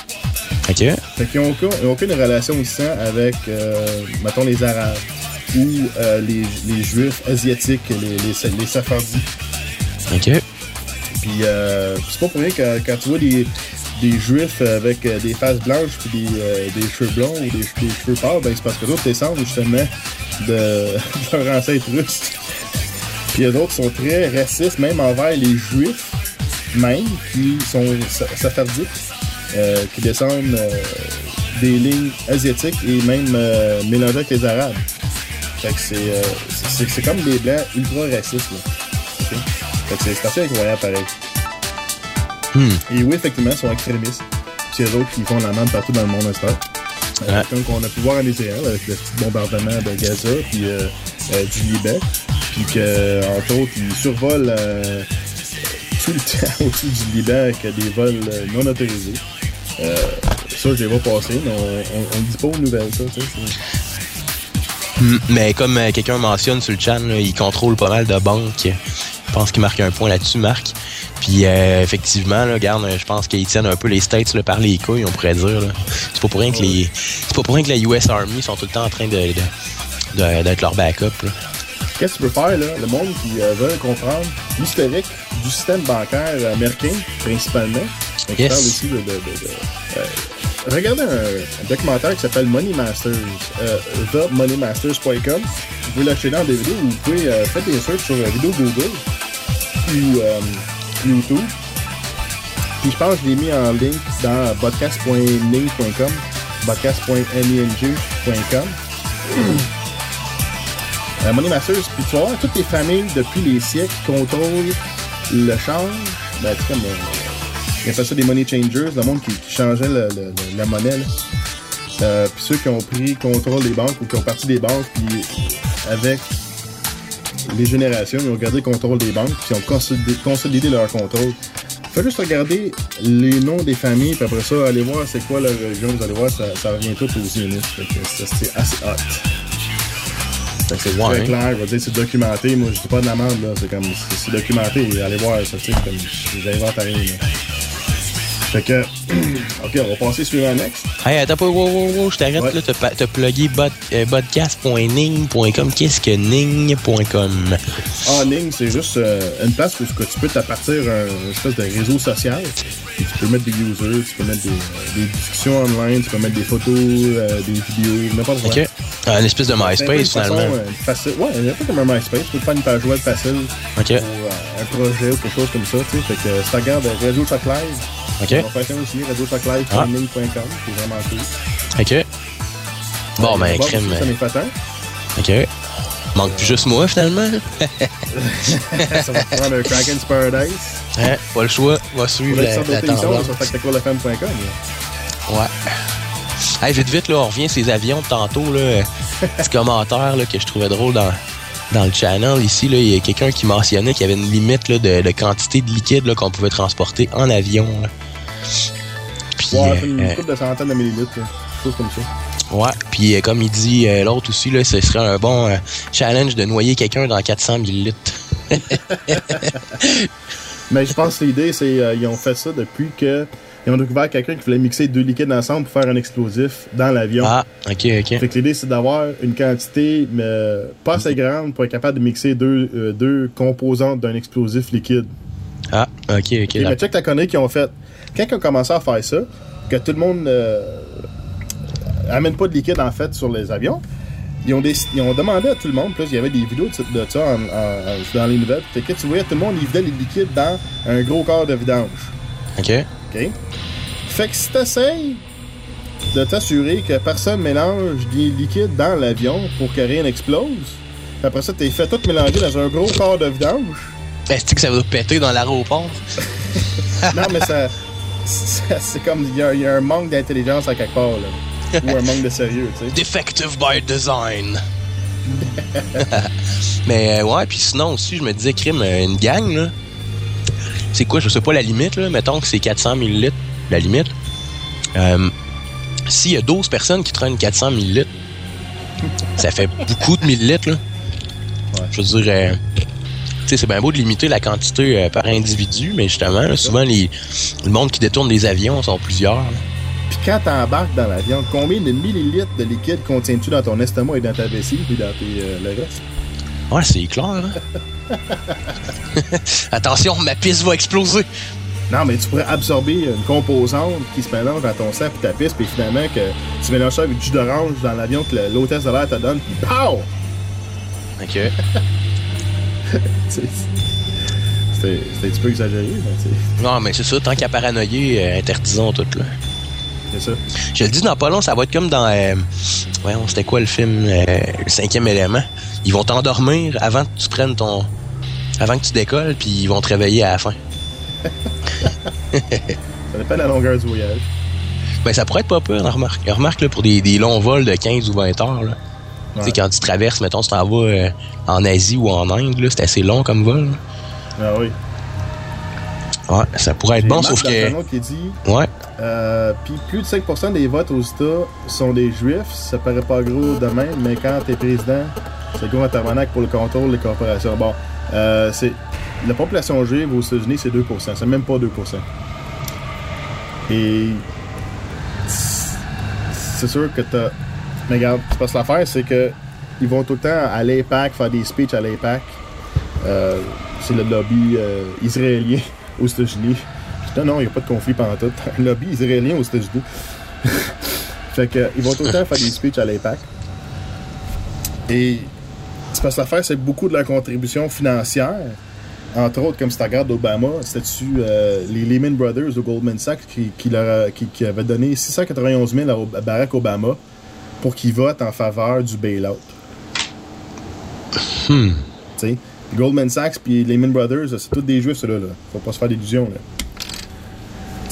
[SPEAKER 2] OK.
[SPEAKER 1] Fait qu'ils n'ont aucun, ils ont aucune relation de sang avec, mettons, les Arabes ou les, les Juifs asiatiques, les, les, les Safardis.
[SPEAKER 2] OK.
[SPEAKER 1] Puis euh, c'est pas pour rien que quand tu vois des, des Juifs avec euh, des faces blanches puis des, euh, des cheveux blonds ou des, cheveux pâles, ben c'est parce que d'autres descendent justement de, <laughs> de leur ancêtre russe. Puis d'autres sont très racistes, même envers les Juifs, même, qui sont sa- safardiques, euh, qui descendent des lignes asiatiques et même mélangés avec les Arabes. Fait que c'est, comme des Blancs ultra racistes, là. Fait que c'est, c'est assez incroyable, pareil.
[SPEAKER 2] Hmm.
[SPEAKER 1] Et oui, effectivement, ils sont extrémistes. Puis eux autres qui font la merde partout dans le monde à cette. Euh. Comme qu'on a pu voir en Israël avec le petit bombardement de Gaza puis euh, euh, du Liban. Puis que, entre autres, ils survolent euh, tout le <laughs> temps au-dessus du Liban avec des vols euh, non autorisés. Euh, ça, je les vois passer, mais on, le dit pas aux nouvelles, ça. c'est-
[SPEAKER 2] Hmm. Mais comme euh, quelqu'un mentionne sur le chat, là, il contrôle pas mal de banques. Je pense qu'il marque un point là-dessus, Marc. Puis euh, effectivement, là, je pense qu'ils tiennent un peu les States là, par les couilles, on pourrait dire. C'est pas pour rien que les. C'est pas pour rien que la US Army sont tout le temps en train de, de- de- d'être leur backup.
[SPEAKER 1] Qu'est-ce que tu peux faire, là? Le monde qui euh, veut comprendre l'historique du système bancaire américain, principalement. Donc,
[SPEAKER 2] Yes.
[SPEAKER 1] je parle ici de... de, de- de- euh, regardez un, un documentaire qui s'appelle Money Masters, euh, themoneymasters.com. Vous pouvez l'acheter dans des vidéos ou vous pouvez euh, faire des searches sur euh, vidéo Google ou euh, YouTube. Puis je pense que je l'ai mis en link dans podcast.ning.com, podcast.ning.com. Euh, Money Masters, puis tu voir toutes les familles depuis les siècles contrôlent le change. Ben, tu comme, euh, ils ça des money changers, le monde qui, changeait la monnaie. Euh, puis ceux qui ont pris contrôle des banques ou qui ont parti des banques, puis avec les générations, ils ont gardé le contrôle des banques, puis ils ont consolidé, consolidé leur contrôle. Faut juste regarder les noms des familles, puis après ça, allez voir c'est quoi leur religion, vous allez voir, ça, ça revient tout aux que c'est c'est assez hot. C'est très clair, je veux dire, c'est documenté. Moi, je dis pas de la merde, là. C'est comme, c'est c'est documenté. Allez voir, ça, sais, comme, j'invente rien, là. Fait que, <clears throat> ok, on va passer sur un next.
[SPEAKER 2] Hey, attends pas, wow, wow, wow, je t'arrête
[SPEAKER 1] Ouais.
[SPEAKER 2] là, t'as, t'as plugué euh, podcast.ning.com. Qu'est-ce que ning.com?
[SPEAKER 1] En ligne, c'est juste euh, une place où tu peux t'appartir un espèce de réseau social. Tu peux mettre des users, tu peux mettre des, euh, des discussions online, tu peux mettre des photos, euh, des vidéos, n'importe quoi.
[SPEAKER 2] Ok. Ah, une espèce de
[SPEAKER 1] un
[SPEAKER 2] MySpace
[SPEAKER 1] façon,
[SPEAKER 2] finalement.
[SPEAKER 1] euh, facile. Ouais, un peu comme un MySpace. Tu peux faire une page web facile
[SPEAKER 2] Ok.
[SPEAKER 1] pour euh, un projet ou quelque chose comme ça. Tu sais. Fait que si tu regardes Radio Talk Live,
[SPEAKER 2] Ok.
[SPEAKER 1] on va faire ça aussi, radiotoclive.com, c'est vraiment cool.
[SPEAKER 2] Ok. Bon, ben,
[SPEAKER 1] Bob
[SPEAKER 2] crème.
[SPEAKER 1] aussi, Ça m'est fatent.
[SPEAKER 2] Ok. Manque plus juste moi finalement. <laughs>
[SPEAKER 1] ça va prendre un Kraken's Paradise.
[SPEAKER 2] Hein, pas le choix. Va
[SPEAKER 1] Pour
[SPEAKER 2] suivre
[SPEAKER 1] la
[SPEAKER 2] la, la tendance.
[SPEAKER 1] sur tacticalfm.com.
[SPEAKER 2] Ouais. Hey, vite, vite, là, on revient ces avions de tantôt, là. <laughs> Petit commentaire, là, que je trouvais drôle dans, dans le channel. Ici, là, il y a quelqu'un qui mentionnait qu'il y avait une limite, là, de, de quantité de liquide, qu'on pouvait transporter en avion, là. Puis,
[SPEAKER 1] Ouais, une
[SPEAKER 2] euh,
[SPEAKER 1] couple de centaines de millilitres. Chose comme ça.
[SPEAKER 2] ouais. Puis, euh, comme il dit euh, l'autre aussi, là, ce serait un bon euh, challenge de noyer quelqu'un dans 400 millilitres. <laughs>
[SPEAKER 1] Mais je pense que l'idée, c'est euh, ils ont fait ça depuis que ils ont découvert quelqu'un qui voulait mixer deux liquides ensemble pour faire un explosif dans l'avion.
[SPEAKER 2] Ah, ok, ok.
[SPEAKER 1] Fait que l'idée, c'est d'avoir une quantité mais, pas assez grande pour être capable de mixer deux, euh, deux composantes d'un explosif liquide.
[SPEAKER 2] Ah, ok, ok.
[SPEAKER 1] Mais check la connerie qu'ils ont fait. Quand ils ont commencé à faire ça, que tout le monde euh, amène pas de liquide en fait sur les avions, ils ont, des- ils ont demandé à tout le monde, là, il y avait des vidéos de, de ça en- en- en- dans les nouvelles, que tu voyais? Tout le monde, ils vidaient les liquides dans un gros corps de vidange.
[SPEAKER 2] OK.
[SPEAKER 1] OK? Fait que si t'essayes de t'assurer que personne mélange des liquides dans l'avion pour que rien n'explose, après ça, t'es fait tout mélanger dans un gros corps de vidange.
[SPEAKER 2] Est-ce que ça va péter dans l'aéroport? <laughs>
[SPEAKER 1] non, mais ça. ça- c'est comme. Il y, a- il y a un manque d'intelligence à quelque part, là. Ou un manque de sérieux, tu sais.
[SPEAKER 2] Defective by design. <laughs> Mais euh, ouais, puis sinon aussi, je me disais, crime, une gang, là. C'est quoi, je sais pas la limite, là. Mettons que c'est 400 ml, la limite. Euh, S'il y a 12 personnes qui traînent 400 ml, ça fait <laughs> beaucoup de millilitres, là.
[SPEAKER 1] Ouais.
[SPEAKER 2] Je veux dire, euh, tu sais, c'est bien beau de limiter la quantité euh, par individu, mais justement, là, souvent, les, le monde qui détourne des avions sont plusieurs. là.
[SPEAKER 1] Puis quand t'embarques dans l'avion, combien de millilitres de liquide contiens-tu dans ton estomac et dans ta vessie, puis dans tes, euh, le reste?
[SPEAKER 2] Ouais, c'est clair. hein. <laughs> <laughs> Attention, ma piste va exploser.
[SPEAKER 1] Non, mais tu pourrais absorber une composante qui se mélange dans ton sang puis ta piste, puis finalement que tu mélanges ça avec du jus d'orange dans l'avion que l'hôtesse de l'air te donne, puis pow!
[SPEAKER 2] OK. <laughs>
[SPEAKER 1] C'était- un petit peu exagéré, mais
[SPEAKER 2] Non, mais c'est ça, tant qu'à paranoïer, euh, interdisons tout, là.
[SPEAKER 1] c'est ça.
[SPEAKER 2] Je le dis, dans pas long, ça va être comme dans... Euh, voyons, c'était quoi le film? euh, le cinquième élément? Ils vont t'endormir avant que tu prennes ton... Avant que tu décolles, puis ils vont te réveiller à la fin. <laughs>
[SPEAKER 1] Ça dépend de la longueur du voyage.
[SPEAKER 2] Ben, ça pourrait être pas peur, remarque. Remarque, là, pour des, des longs vols de 15 ou 20 heures, là.
[SPEAKER 1] Ouais.
[SPEAKER 2] quand tu traverses, mettons, tu t'en vas euh, en Asie ou en Inde, là, c'est assez long comme vol. là.
[SPEAKER 1] Ah oui.
[SPEAKER 2] Ouais, ça pourrait être bon, sauf que...
[SPEAKER 1] Qui dit
[SPEAKER 2] Ouais.
[SPEAKER 1] euh, Puis plus de 5% des votes aux États sont des juifs. Ça paraît pas gros de même, mais quand t'es président, c'est gros en tabarnak pour le contrôle des corporations. Bon, euh, c'est. La population juive aux États-Unis, c'est 2%. C'est même pas 2%. Et. C'est sûr que t'as. Mais regarde, parce que l'affaire, c'est que. Ils vont tout le temps à l'APAC faire des speeches à l'APAC. Euh, c'est le lobby euh, israélien aux États-Unis. Non, non, il n'y a pas de conflit pendant tout. <laughs> Un lobby israélien aux États-Unis. <laughs> fait que, ils vont tout le temps faire des speeches à l'APAC. Et c'est parce que l'affaire, c'est beaucoup de leur contribution financière, entre autres, comme si tu regardes Obama, c'était-tu euh, les Lehman Brothers de Goldman Sachs qui, qui, leur a- qui, qui avaient donné 691 000 à Barack Obama pour qu'il vote en faveur du bail-out.
[SPEAKER 2] Hmm.
[SPEAKER 1] Tu sais, Goldman Sachs puis Lehman Brothers, c'est tous des juifs, ceux-là. Là. Faut pas se faire d'illusions.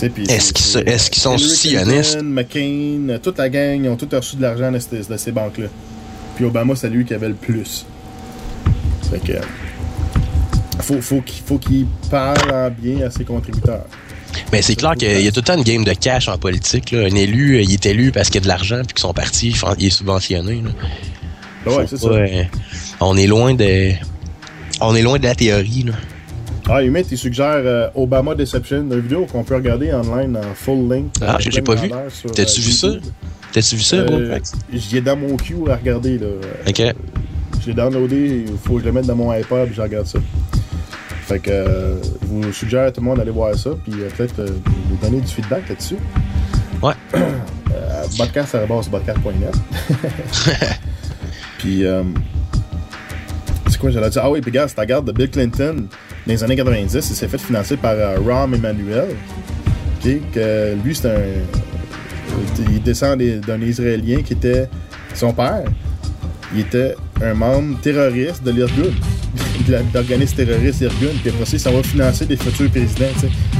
[SPEAKER 2] Est-ce qu'ils se- est-ce qu'ils sont sionistes?
[SPEAKER 1] McCain, toute la gang, ils ont tous reçu de l'argent de, ces- de ces banques-là. Puis Obama, c'est lui qui avait le plus. Fait que. Faut, faut qu'il faut qu'il parle en bien à ses contributeurs.
[SPEAKER 2] Mais c'est clair qu'il y a tout le temps une game de cash en politique. Là. Un élu, euh, il est élu parce qu'il y a de l'argent puis que son parti, il est subventionné. là.
[SPEAKER 1] Ouais,
[SPEAKER 2] Faut
[SPEAKER 1] c'est ça.
[SPEAKER 2] euh, on est loin de. On est loin de la théorie. Là.
[SPEAKER 1] Ah, Humit, il suggère euh, Obama Deception, une vidéo qu'on peut regarder online en full length.
[SPEAKER 2] Ah, j'ai- pas vu. T'as-tu
[SPEAKER 1] euh,
[SPEAKER 2] vu ça? T'as-tu vu ça?
[SPEAKER 1] J'y ai dans mon queue à regarder. Là.
[SPEAKER 2] Ok.
[SPEAKER 1] Je l'ai downloadé, il faut que je le mette dans mon iPod et je regarde ça. Fait que euh, je vous suggère à tout le monde d'aller voir ça, puis euh, peut-être euh, vous donner du feedback là-dessus.
[SPEAKER 2] Ouais. <clears throat>
[SPEAKER 1] Euh, podcast.podcast.net. <laughs> puis, euh, c'est quoi j'allais dire? Ah oui, puis regarde, si tu regardes de Bill Clinton dans les années 90, il s'est fait financer par euh, Rahm Emanuel. que lui, c'est un. Il descend des- d'un Israélien qui était son père il était un membre terroriste de l'Irgun, de d'organisme terroriste Irgun, puis après ça, ça va financer des futurs présidents,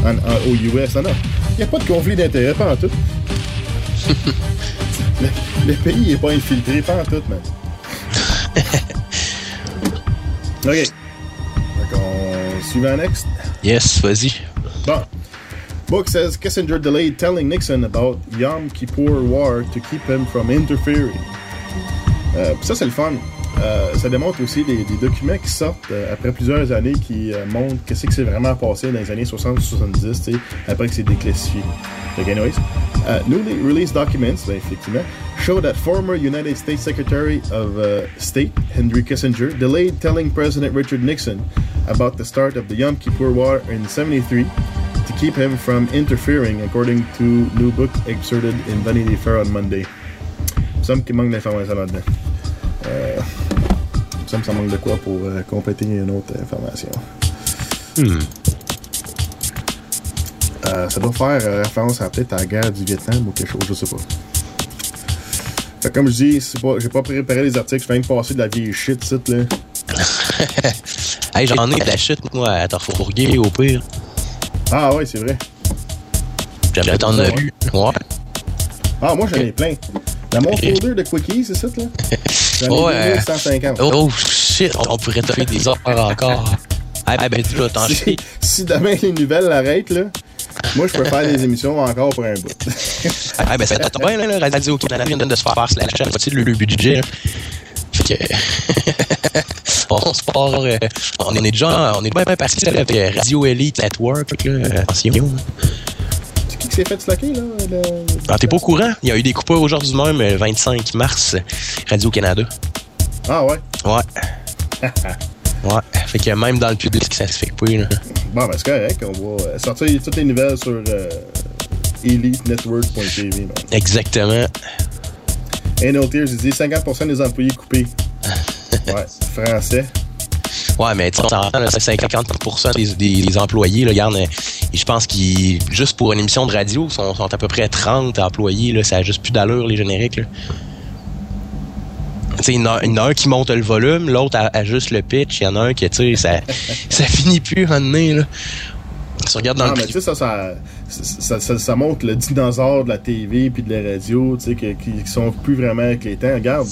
[SPEAKER 1] en- en- aux US. Non, non. Il n'y a pas de conflit d'intérêt, pas en tout. <laughs> le, le pays n'est pas infiltré, pas en tout, man. <laughs> OK. Donc, on... Suivant next.
[SPEAKER 2] Yes, vas-y.
[SPEAKER 1] Bon. Book says Kissinger delayed telling Nixon about Yom Kippur War to keep him from interfering. Euh, ça, c'est le fun. Euh, ça démontre aussi des, documents qui sortent euh, après plusieurs années qui euh, montrent qu'est-ce qui s'est vraiment passé dans les années 60-70, tu sais, après que c'est déclassifié. Donc, anyways, uh, newly released documents, ben, effectivement, show that former United States Secretary of uh, State Henry Kissinger delayed telling President Richard Nixon about the start of the Yom Kippur War in 73 to keep him from interfering, according to new book excerpted in Vanity Fair on Monday. Il me manque d'informations là-dedans. Ça me manque de quoi pour euh, compléter une autre information.
[SPEAKER 2] Hmm.
[SPEAKER 1] Euh, ça doit faire euh, référence à peut-être à la guerre du Vietnam ou quelque chose, je sais pas. Fait comme je dis, c'est pas, j'ai pas préparé les articles, je viens de passer de la vieille shit, site, là. <laughs>
[SPEAKER 2] Hey, j'en ai de la chute, moi, à Tarfourguer, au pire.
[SPEAKER 1] Ah ouais, c'est vrai.
[SPEAKER 2] J'avais t'en as vu. Ouais.
[SPEAKER 1] Ah, moi, j'en ai plein. Dans mon folder de quickies, c'est ça, là? <laughs> J'en ai
[SPEAKER 2] Ouais.
[SPEAKER 1] 150.
[SPEAKER 2] Oh, shit, on pourrait faire des heures encore. Ah, ben, tu t'en
[SPEAKER 1] Si, si demain les nouvelles l'arrêtent, là, moi, je peux faire des émissions encore pour un bout. <laughs>
[SPEAKER 2] Ah, ben, ça tombe bien, là, Radio Canada vient de se faire slash la moitié de le budget. là. Fait que. <laughs> on se part. euh, on est déjà. On est bien, bien parti là, avec euh, Radio Elite Network, là. euh, Attention.
[SPEAKER 1] C'est qui s'est fait slacker, là? le-
[SPEAKER 2] Ah, t'es pas au courant? Il y a eu des coupures aujourd'hui même, euh, 25 mars, Radio-Canada.
[SPEAKER 1] Ah ouais?
[SPEAKER 2] Ouais. <laughs> Ouais. Fait que même dans le public, ça se fait couper, là.
[SPEAKER 1] Bon, ben c'est correct. On va euh, sortir toutes les nouvelles sur euh, elitenetwork.tv. man.
[SPEAKER 2] Exactement.
[SPEAKER 1] NLTers, il dit 50% des employés coupés. <laughs> Ouais, français.
[SPEAKER 2] Ouais, mais tu s'entend, là, c'est 50% des, des, des employés, là, regarde, je pense qu'ils, juste pour une émission de radio, sont, sont à peu près 30 employés, là, ça a juste plus d'allure, les génériques, là. Tu sais, il y en a- un qui monte le volume, l'autre a- ajuste le pitch, il y en a un qui, tu sais, ça, <laughs> ça finit plus un donné, là. Si on regarde dans
[SPEAKER 1] Non,
[SPEAKER 2] le
[SPEAKER 1] mais tu sais, ça ça, ça, ça, ça montre le dinosaure de la TV puis de la radio, tu sais, qui, qui sont plus vraiment avec les temps. Regarde,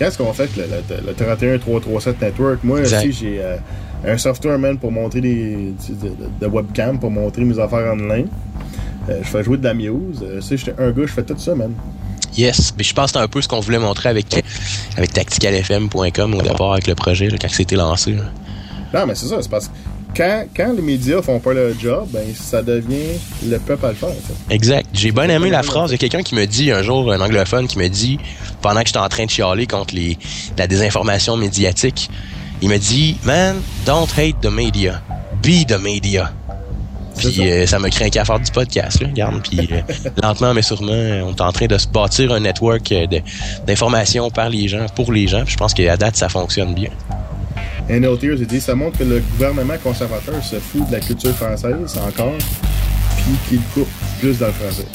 [SPEAKER 1] qu'est-ce qu'on fait le, le, le 31337 Network? Moi,
[SPEAKER 2] Exact.
[SPEAKER 1] aussi, j'ai euh, un software, man, pour montrer des, de, de- de webcam, pour montrer mes affaires en ligne. Euh, je fais jouer de la muse. Euh, sais, j'étais un gars, je fais tout ça, man.
[SPEAKER 2] Yes, mais je pense que c'est un peu ce qu'on voulait montrer avec, avec tacticalfm.com au départ avec le projet, là, quand c'était lancé. là.
[SPEAKER 1] Non, mais c'est ça, c'est parce que quand, quand les médias font pas leur job, ben, ça devient le peuple à le faire.
[SPEAKER 2] Exact. J'ai bien aimé la phrase. A quelqu'un qui me dit un jour, un anglophone, qui me dit, pendant que j'étais en train de chialer contre les, la désinformation médiatique, il me dit, Man, don't hate the media. Be the media. Puis
[SPEAKER 1] ça.
[SPEAKER 2] euh, ça m'a craqué à faire du podcast, là, regarde. Puis euh, <laughs> lentement mais sûrement, on est en train de se bâtir un network euh, de- d'information par les gens, pour les gens. Puis je pense qu'à date, ça fonctionne bien.
[SPEAKER 1] NLTers, il dit ça montre que le gouvernement conservateur se fout de la culture française encore, puis qu'il coupe plus dans le français.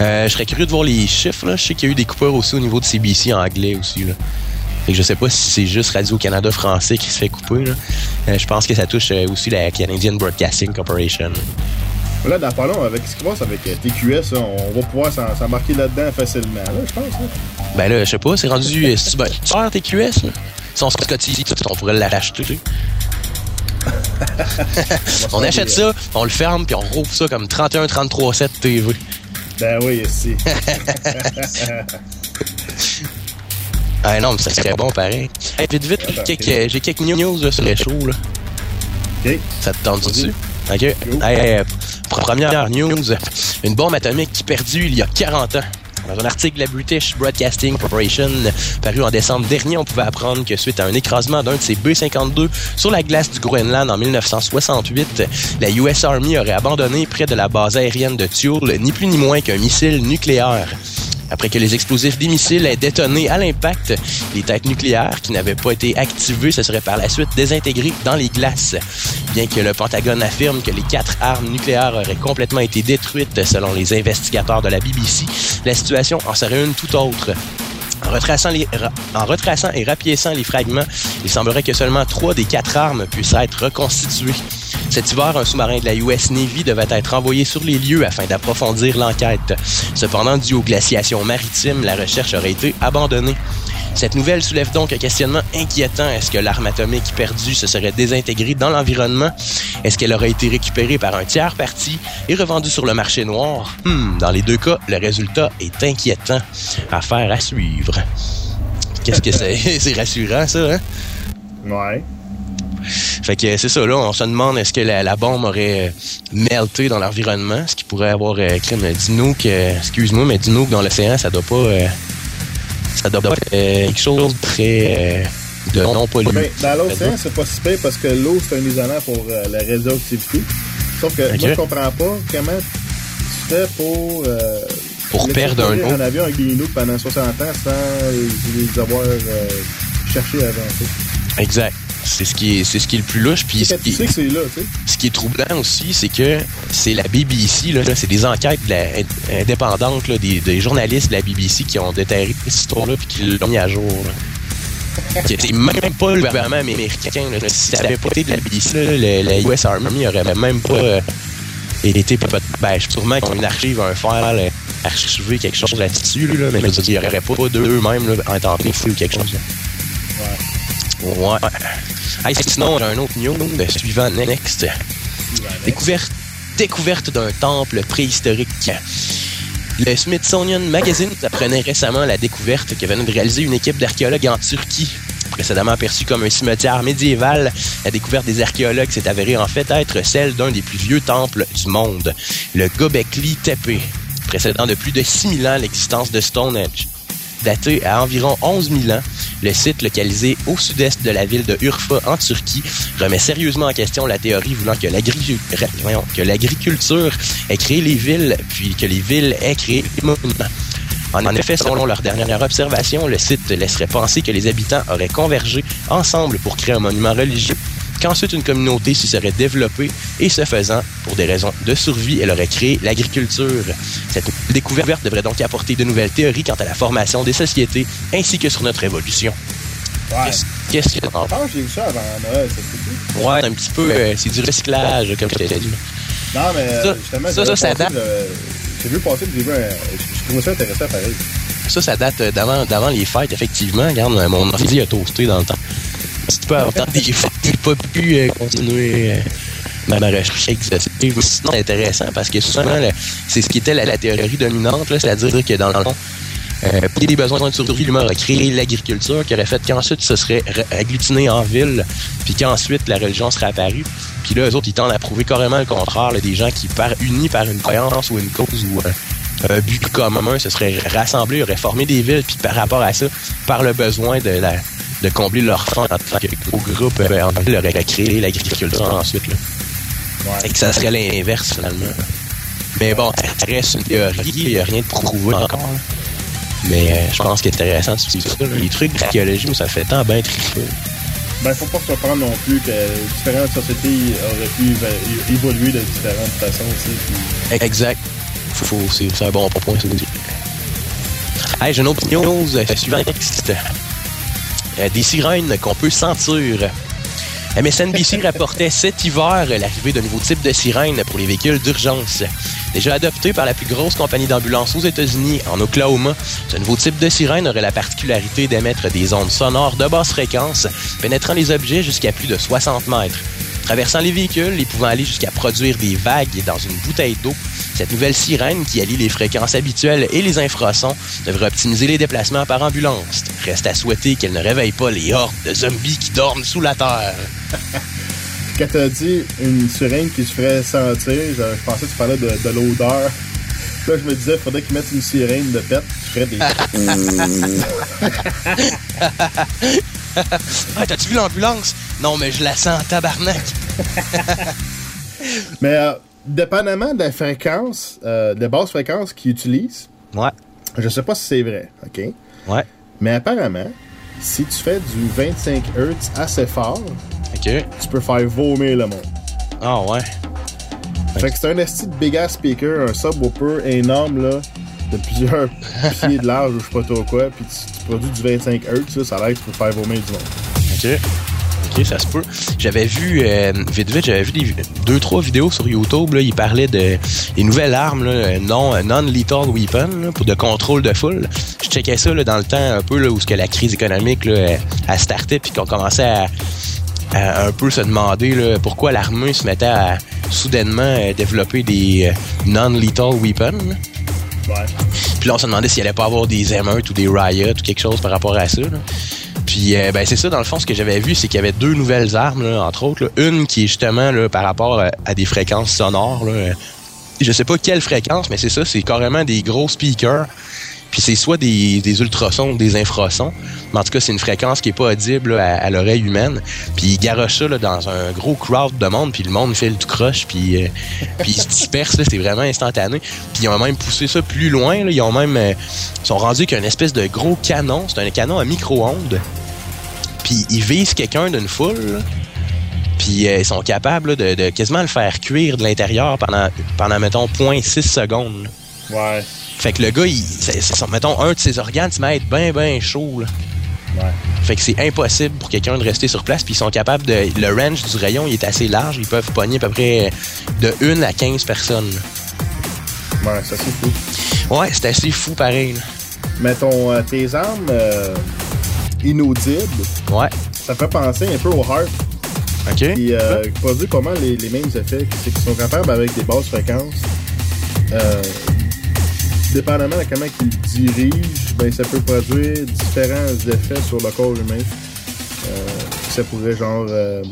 [SPEAKER 2] Euh, je serais curieux de voir les chiffres. Là. Je sais qu'il y a eu des coupeurs aussi au niveau de CBC en anglais aussi. Là. Fait que je sais pas si c'est juste Radio-Canada français qui se fait couper. Là. Euh, je pense que ça touche euh, aussi la Canadian Broadcasting Corporation.
[SPEAKER 1] Là, dans pas long, avec ce qui se passe avec TQS, on va pouvoir s'en- s'embarquer là-dedans facilement, là, je pense. Là.
[SPEAKER 2] Ben là, je sais pas, c'est rendu. euh, si tu ben, tu sors tes QS, là? Si on se cotise, on pourrait l'acheter. <laughs> on achète ça, on le ferme, puis on rouvre ça comme 31-33-7 TV.
[SPEAKER 1] Ben oui, si. <laughs>
[SPEAKER 2] Ah non, mais ça serait bon pareil. Hey, vite, vite, j'ai quelques, news là, sur les shows. Là. Ça te tente dessus? OK. Hey, première news, une bombe atomique qui perdue il y a 40 ans. Dans un article de la British Broadcasting Corporation paru en décembre dernier, on pouvait apprendre que suite à un écrasement d'un de ses B-52 sur la glace du Groenland en 1968, la US Army aurait abandonné près de la base aérienne de Thule ni plus ni moins qu'un missile nucléaire. Après que les explosifs des missiles aient détonné à l'impact, les têtes nucléaires qui n'avaient pas été activées se seraient par la suite désintégrées dans les glaces. Bien que le Pentagone affirme que les quatre armes nucléaires auraient complètement été détruites selon les investigateurs de la BBC, la situation en serait une tout autre. En retraçant, et rapiéçant les fragments, il semblerait que seulement trois des quatre armes puissent être reconstituées. Cet hiver, un sous-marin de la US Navy devait être envoyé sur les lieux afin d'approfondir l'enquête. Cependant, dû aux glaciations maritimes, la recherche aurait été abandonnée. Cette nouvelle soulève donc un questionnement inquiétant. Est-ce que l'arme atomique perdue se serait désintégrée dans l'environnement? Est-ce qu'elle aurait été récupérée par un tiers parti et revendue sur le marché noir? Hmm, dans les deux cas, le résultat est inquiétant. Affaire à suivre. Qu'est-ce que c'est? <laughs> c'est rassurant, ça, hein?
[SPEAKER 1] Ouais.
[SPEAKER 2] Fait que c'est ça, là, on se demande est-ce que la, la bombe aurait euh, melté dans l'environnement, ce qui pourrait avoir euh, crime. Dis-nous que, excuse-moi, mais dis-nous que dans l'océan, ça doit pas. euh, ça doit être euh, quelque chose de très. euh, de non pollué.
[SPEAKER 1] Ben, dans l'océan, c'est pas si pire parce que l'eau, c'est un isolant pour euh, la radioactivité. Sauf que
[SPEAKER 2] Ok.
[SPEAKER 1] moi, je comprends pas comment tu fais pour euh,
[SPEAKER 2] pour perdre un
[SPEAKER 1] en avion avec des pendant 60 ans sans les avoir cherchés avant.
[SPEAKER 2] Exact. C'est ce qui est, c'est ce qui est le plus louche. Puis ce, qui,
[SPEAKER 1] que là,
[SPEAKER 2] ce qui est troublant aussi, c'est que c'est la BBC, là, c'est des enquêtes indépendantes là, des, des, journalistes de la BBC qui ont déterré cette histoire-là puis qui l'ont mis à jour. C'est même pas le gouvernement américain. Là. Si ça avait pas été de la BBC, là, le, US Army aurait même pas euh, été. Ben, sûrement une archive, un file, archiver quelque chose là-dessus, là, mais je il n'y aurait pas d'eux-mêmes intenté ou quelque chose. Là. Ouais. Ouais. Sinon, un autre news, le suivant, next. Découverte, découverte d'un temple préhistorique. Le Smithsonian Magazine apprenait récemment la découverte que venait de réaliser une équipe d'archéologues en Turquie. Précédemment perçu comme un cimetière médiéval, la découverte des archéologues s'est avérée en fait être celle d'un des plus vieux temples du monde, le Gobekli Tepe, précédant de plus de 6000 ans l'existence de Stonehenge. Daté à environ 11 000 ans, le site localisé au sud-est de la ville de Urfa en Turquie remet sérieusement en question la théorie voulant que l'agriculture ait créé les villes, puis que les villes aient créé les monuments. En effet, selon leur dernière observation, le site laisserait penser que les habitants auraient convergé ensemble pour créer un monument religieux qu'ensuite une communauté s'y serait développée et ce faisant, pour des raisons de survie, elle aurait créé l'agriculture. Cette découverte devrait donc apporter de nouvelles théories quant à la formation des sociétés ainsi que sur notre évolution.
[SPEAKER 1] Ouais.
[SPEAKER 2] Qu'est-ce que
[SPEAKER 1] tu penses? j'ai vu ça avant Noël, c'est
[SPEAKER 2] Ouais, un petit peu, euh, c'est du recyclage, comme je t'ai dit.
[SPEAKER 1] Non, mais ça, justement, ça, ça, ça date. J'ai vu passer, j'ai vu un... Je trouve ça intéressant pareil.
[SPEAKER 2] Ça, ça date euh, d'avant les fêtes, effectivement. Regarde, mon ordi a toasté dans le temps tu peux avoir des j'ai pas pu euh, continuer euh, ma recherche exhaustive. Sinon, c'est intéressant parce que souvent, c'est ce qui était la, théorie dominante, c'est-à-dire que dans le fond, euh, pour des besoins de survie, l'humain a créé l'agriculture qui aurait fait qu'ensuite, ce serait agglutiné en ville, puis qu'ensuite, la religion serait apparue. Puis là, eux autres, ils tendent à prouver carrément le contraire, des gens qui, unis par une croyance ou une cause ou un but commun, se seraient rassemblés, auraient formé des villes, puis par rapport à ça, par le besoin de la de combler leur faim en tant que groupe, en leur aurait créé l'agriculture ensuite. Là. Ouais. Et que ça serait l'inverse finalement. Mais bon, ça reste une théorie, il n'y a rien de prouvé encore. Mais euh, je pense qu'il est intéressant de suivre ça. Les trucs d'archéologie, ça fait tant bien tricher.
[SPEAKER 1] Ben, faut pas se surprendre non plus que différentes sociétés auraient pu évoluer de différentes façons aussi. Puis...
[SPEAKER 2] Exact. Faut, c'est un bon point, dire. Hey, j'ai une autre news euh, suivante. Euh, des sirènes qu'on peut sentir. MSNBC <laughs> rapportait cet hiver l'arrivée de nouveaux types de sirènes pour les véhicules d'urgence. Déjà adopté par la plus grosse compagnie d'ambulance aux États-Unis, en Oklahoma, ce nouveau type de sirène aurait la particularité d'émettre des ondes sonores de basse fréquence, pénétrant les objets jusqu'à plus de 60 mètres. Traversant les véhicules et pouvant aller jusqu'à produire des vagues dans une bouteille d'eau, cette nouvelle sirène qui allie les fréquences habituelles et les infrasons devrait optimiser les déplacements par ambulance. Reste à souhaiter qu'elle ne réveille pas les hordes de zombies qui dorment sous la terre. <laughs>
[SPEAKER 1] Quand t'as dit une sirène qui se ferait sentir, je, pensais que tu parlais de, l'odeur. Là, je me disais, il faudrait qu'ils mettent une sirène de pète qui ferait des. <laughs> <laughs>
[SPEAKER 2] ah, t'as-tu vu l'ambulance? Non, mais je la sens en tabarnak. <laughs>
[SPEAKER 1] mais euh, dépendamment de la fréquence, euh, de basse fréquence qu'ils utilisent,
[SPEAKER 2] ouais.
[SPEAKER 1] je sais pas si c'est vrai, OK?
[SPEAKER 2] Ouais.
[SPEAKER 1] Mais apparemment, si tu fais du 25 Hz assez fort,
[SPEAKER 2] tu
[SPEAKER 1] peux faire vomir le monde.
[SPEAKER 2] Ah ouais.
[SPEAKER 1] Fait que c'est un esti de big ass speaker, un subwoofer énorme là, de plusieurs <laughs> pieds de large ou je sais pas trop quoi, puis tu, produis du 25 Hz, ça a l'air que tu peux faire vomir du monde.
[SPEAKER 2] Ok ça se peut. J'avais vu, euh, vite vite, j'avais vu des, deux, trois vidéos sur YouTube, là, il parlait de des nouvelles armes, là, non, non-lethal weapon, pour de contrôle de foule. Je checkais ça, là, dans le temps, un peu, là, où ce que la crise économique, là, a starté, puis qu'on commençait à, un peu se demander, là, pourquoi l'armée se mettait à soudainement euh, développer des euh, non-lethal weapons.
[SPEAKER 1] Ouais.
[SPEAKER 2] Puis là, on se demandait s'il allait pas avoir des émeutes ou des riots ou quelque chose par rapport à ça. Là. Puis euh, ben c'est ça dans le fond ce que j'avais vu c'est qu'il y avait deux nouvelles armes entre autres une qui est justement là, par rapport à, des fréquences sonores là. Je sais pas quelle fréquence mais c'est ça c'est carrément des gros speakers Puis c'est soit des, ultrasons ou des infrasons. Mais en tout cas, c'est une fréquence qui est pas audible à, l'oreille humaine. Puis ils garochent ça dans un gros crowd de monde, puis le monde fait le tout croche, puis, euh, ils se dispersent. C'est vraiment instantané. Puis ils ont même poussé ça plus loin. Ils ont même euh, ils sont rendus une espèce de gros canon. C'est un canon à micro-ondes. Puis ils visent quelqu'un d'une foule. Puis euh, ils sont capables de, de quasiment le faire cuire de l'intérieur pendant, pendant mettons, 0.6 secondes.
[SPEAKER 1] Ouais.
[SPEAKER 2] Fait que le gars, il, c'est- c'est- mettons, un de ses organes se met à être bien, bien chaud. Là.
[SPEAKER 1] Ouais.
[SPEAKER 2] Fait que c'est impossible pour quelqu'un de rester sur place. Puis ils sont capables de. Le range du rayon, il est assez large. Ils peuvent pogner à peu près de 1 à 15 personnes. là.
[SPEAKER 1] Ouais, c'est fou.
[SPEAKER 2] Ouais, c'est assez fou pareil. là.
[SPEAKER 1] Mettons, euh, tes armes euh, inaudibles,
[SPEAKER 2] Ouais.
[SPEAKER 1] ça fait penser un peu au harp.
[SPEAKER 2] OK.
[SPEAKER 1] Qui euh, produit pas mal les, les mêmes effets. C'est qu'ils sont capables avec des basses fréquences. Dépendamment de comment ils le dirigent, ben, ça peut produire différents effets sur le corps humain. Euh, ça pourrait genre euh,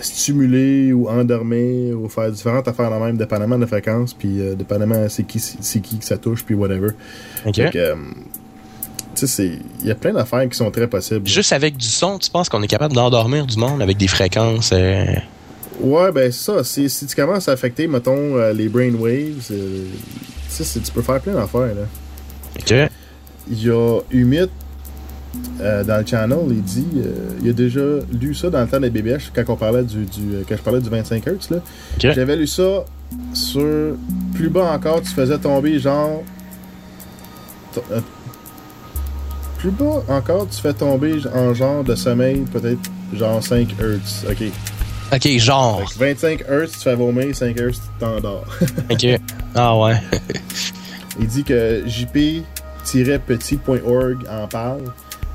[SPEAKER 1] stimuler ou endormir ou faire différentes affaires de même, dépendamment de la fréquence, puis euh, dépendamment c'est qui, c'est qui que ça touche, puis whatever.
[SPEAKER 2] OK.
[SPEAKER 1] Tu sais, il y a plein d'affaires qui sont très possibles.
[SPEAKER 2] Juste avec du son, tu penses qu'on est capable d'endormir du monde avec des fréquences.
[SPEAKER 1] Ouais, ben ça, si, si tu commences à affecter, mettons, les brainwaves, tu peux faire plein d'affaires, là.
[SPEAKER 2] OK.
[SPEAKER 1] Il y a Humit, euh, dans le channel, il dit, euh, il a déjà lu ça dans le temps des BBH, quand on parlait du, du euh, quand je parlais du 25 Hz, là. J'avais lu ça sur, plus bas encore, tu faisais tomber genre, euh, plus bas encore, tu fais tomber en genre de sommeil, peut-être genre 5 Hz, ok.
[SPEAKER 2] OK, genre.
[SPEAKER 1] Fait que 25 Hz, tu fais vomir, 5 Hz, tu t'endors. <laughs>
[SPEAKER 2] OK. Ah ouais.
[SPEAKER 1] Il dit que jp-petit.org en parle,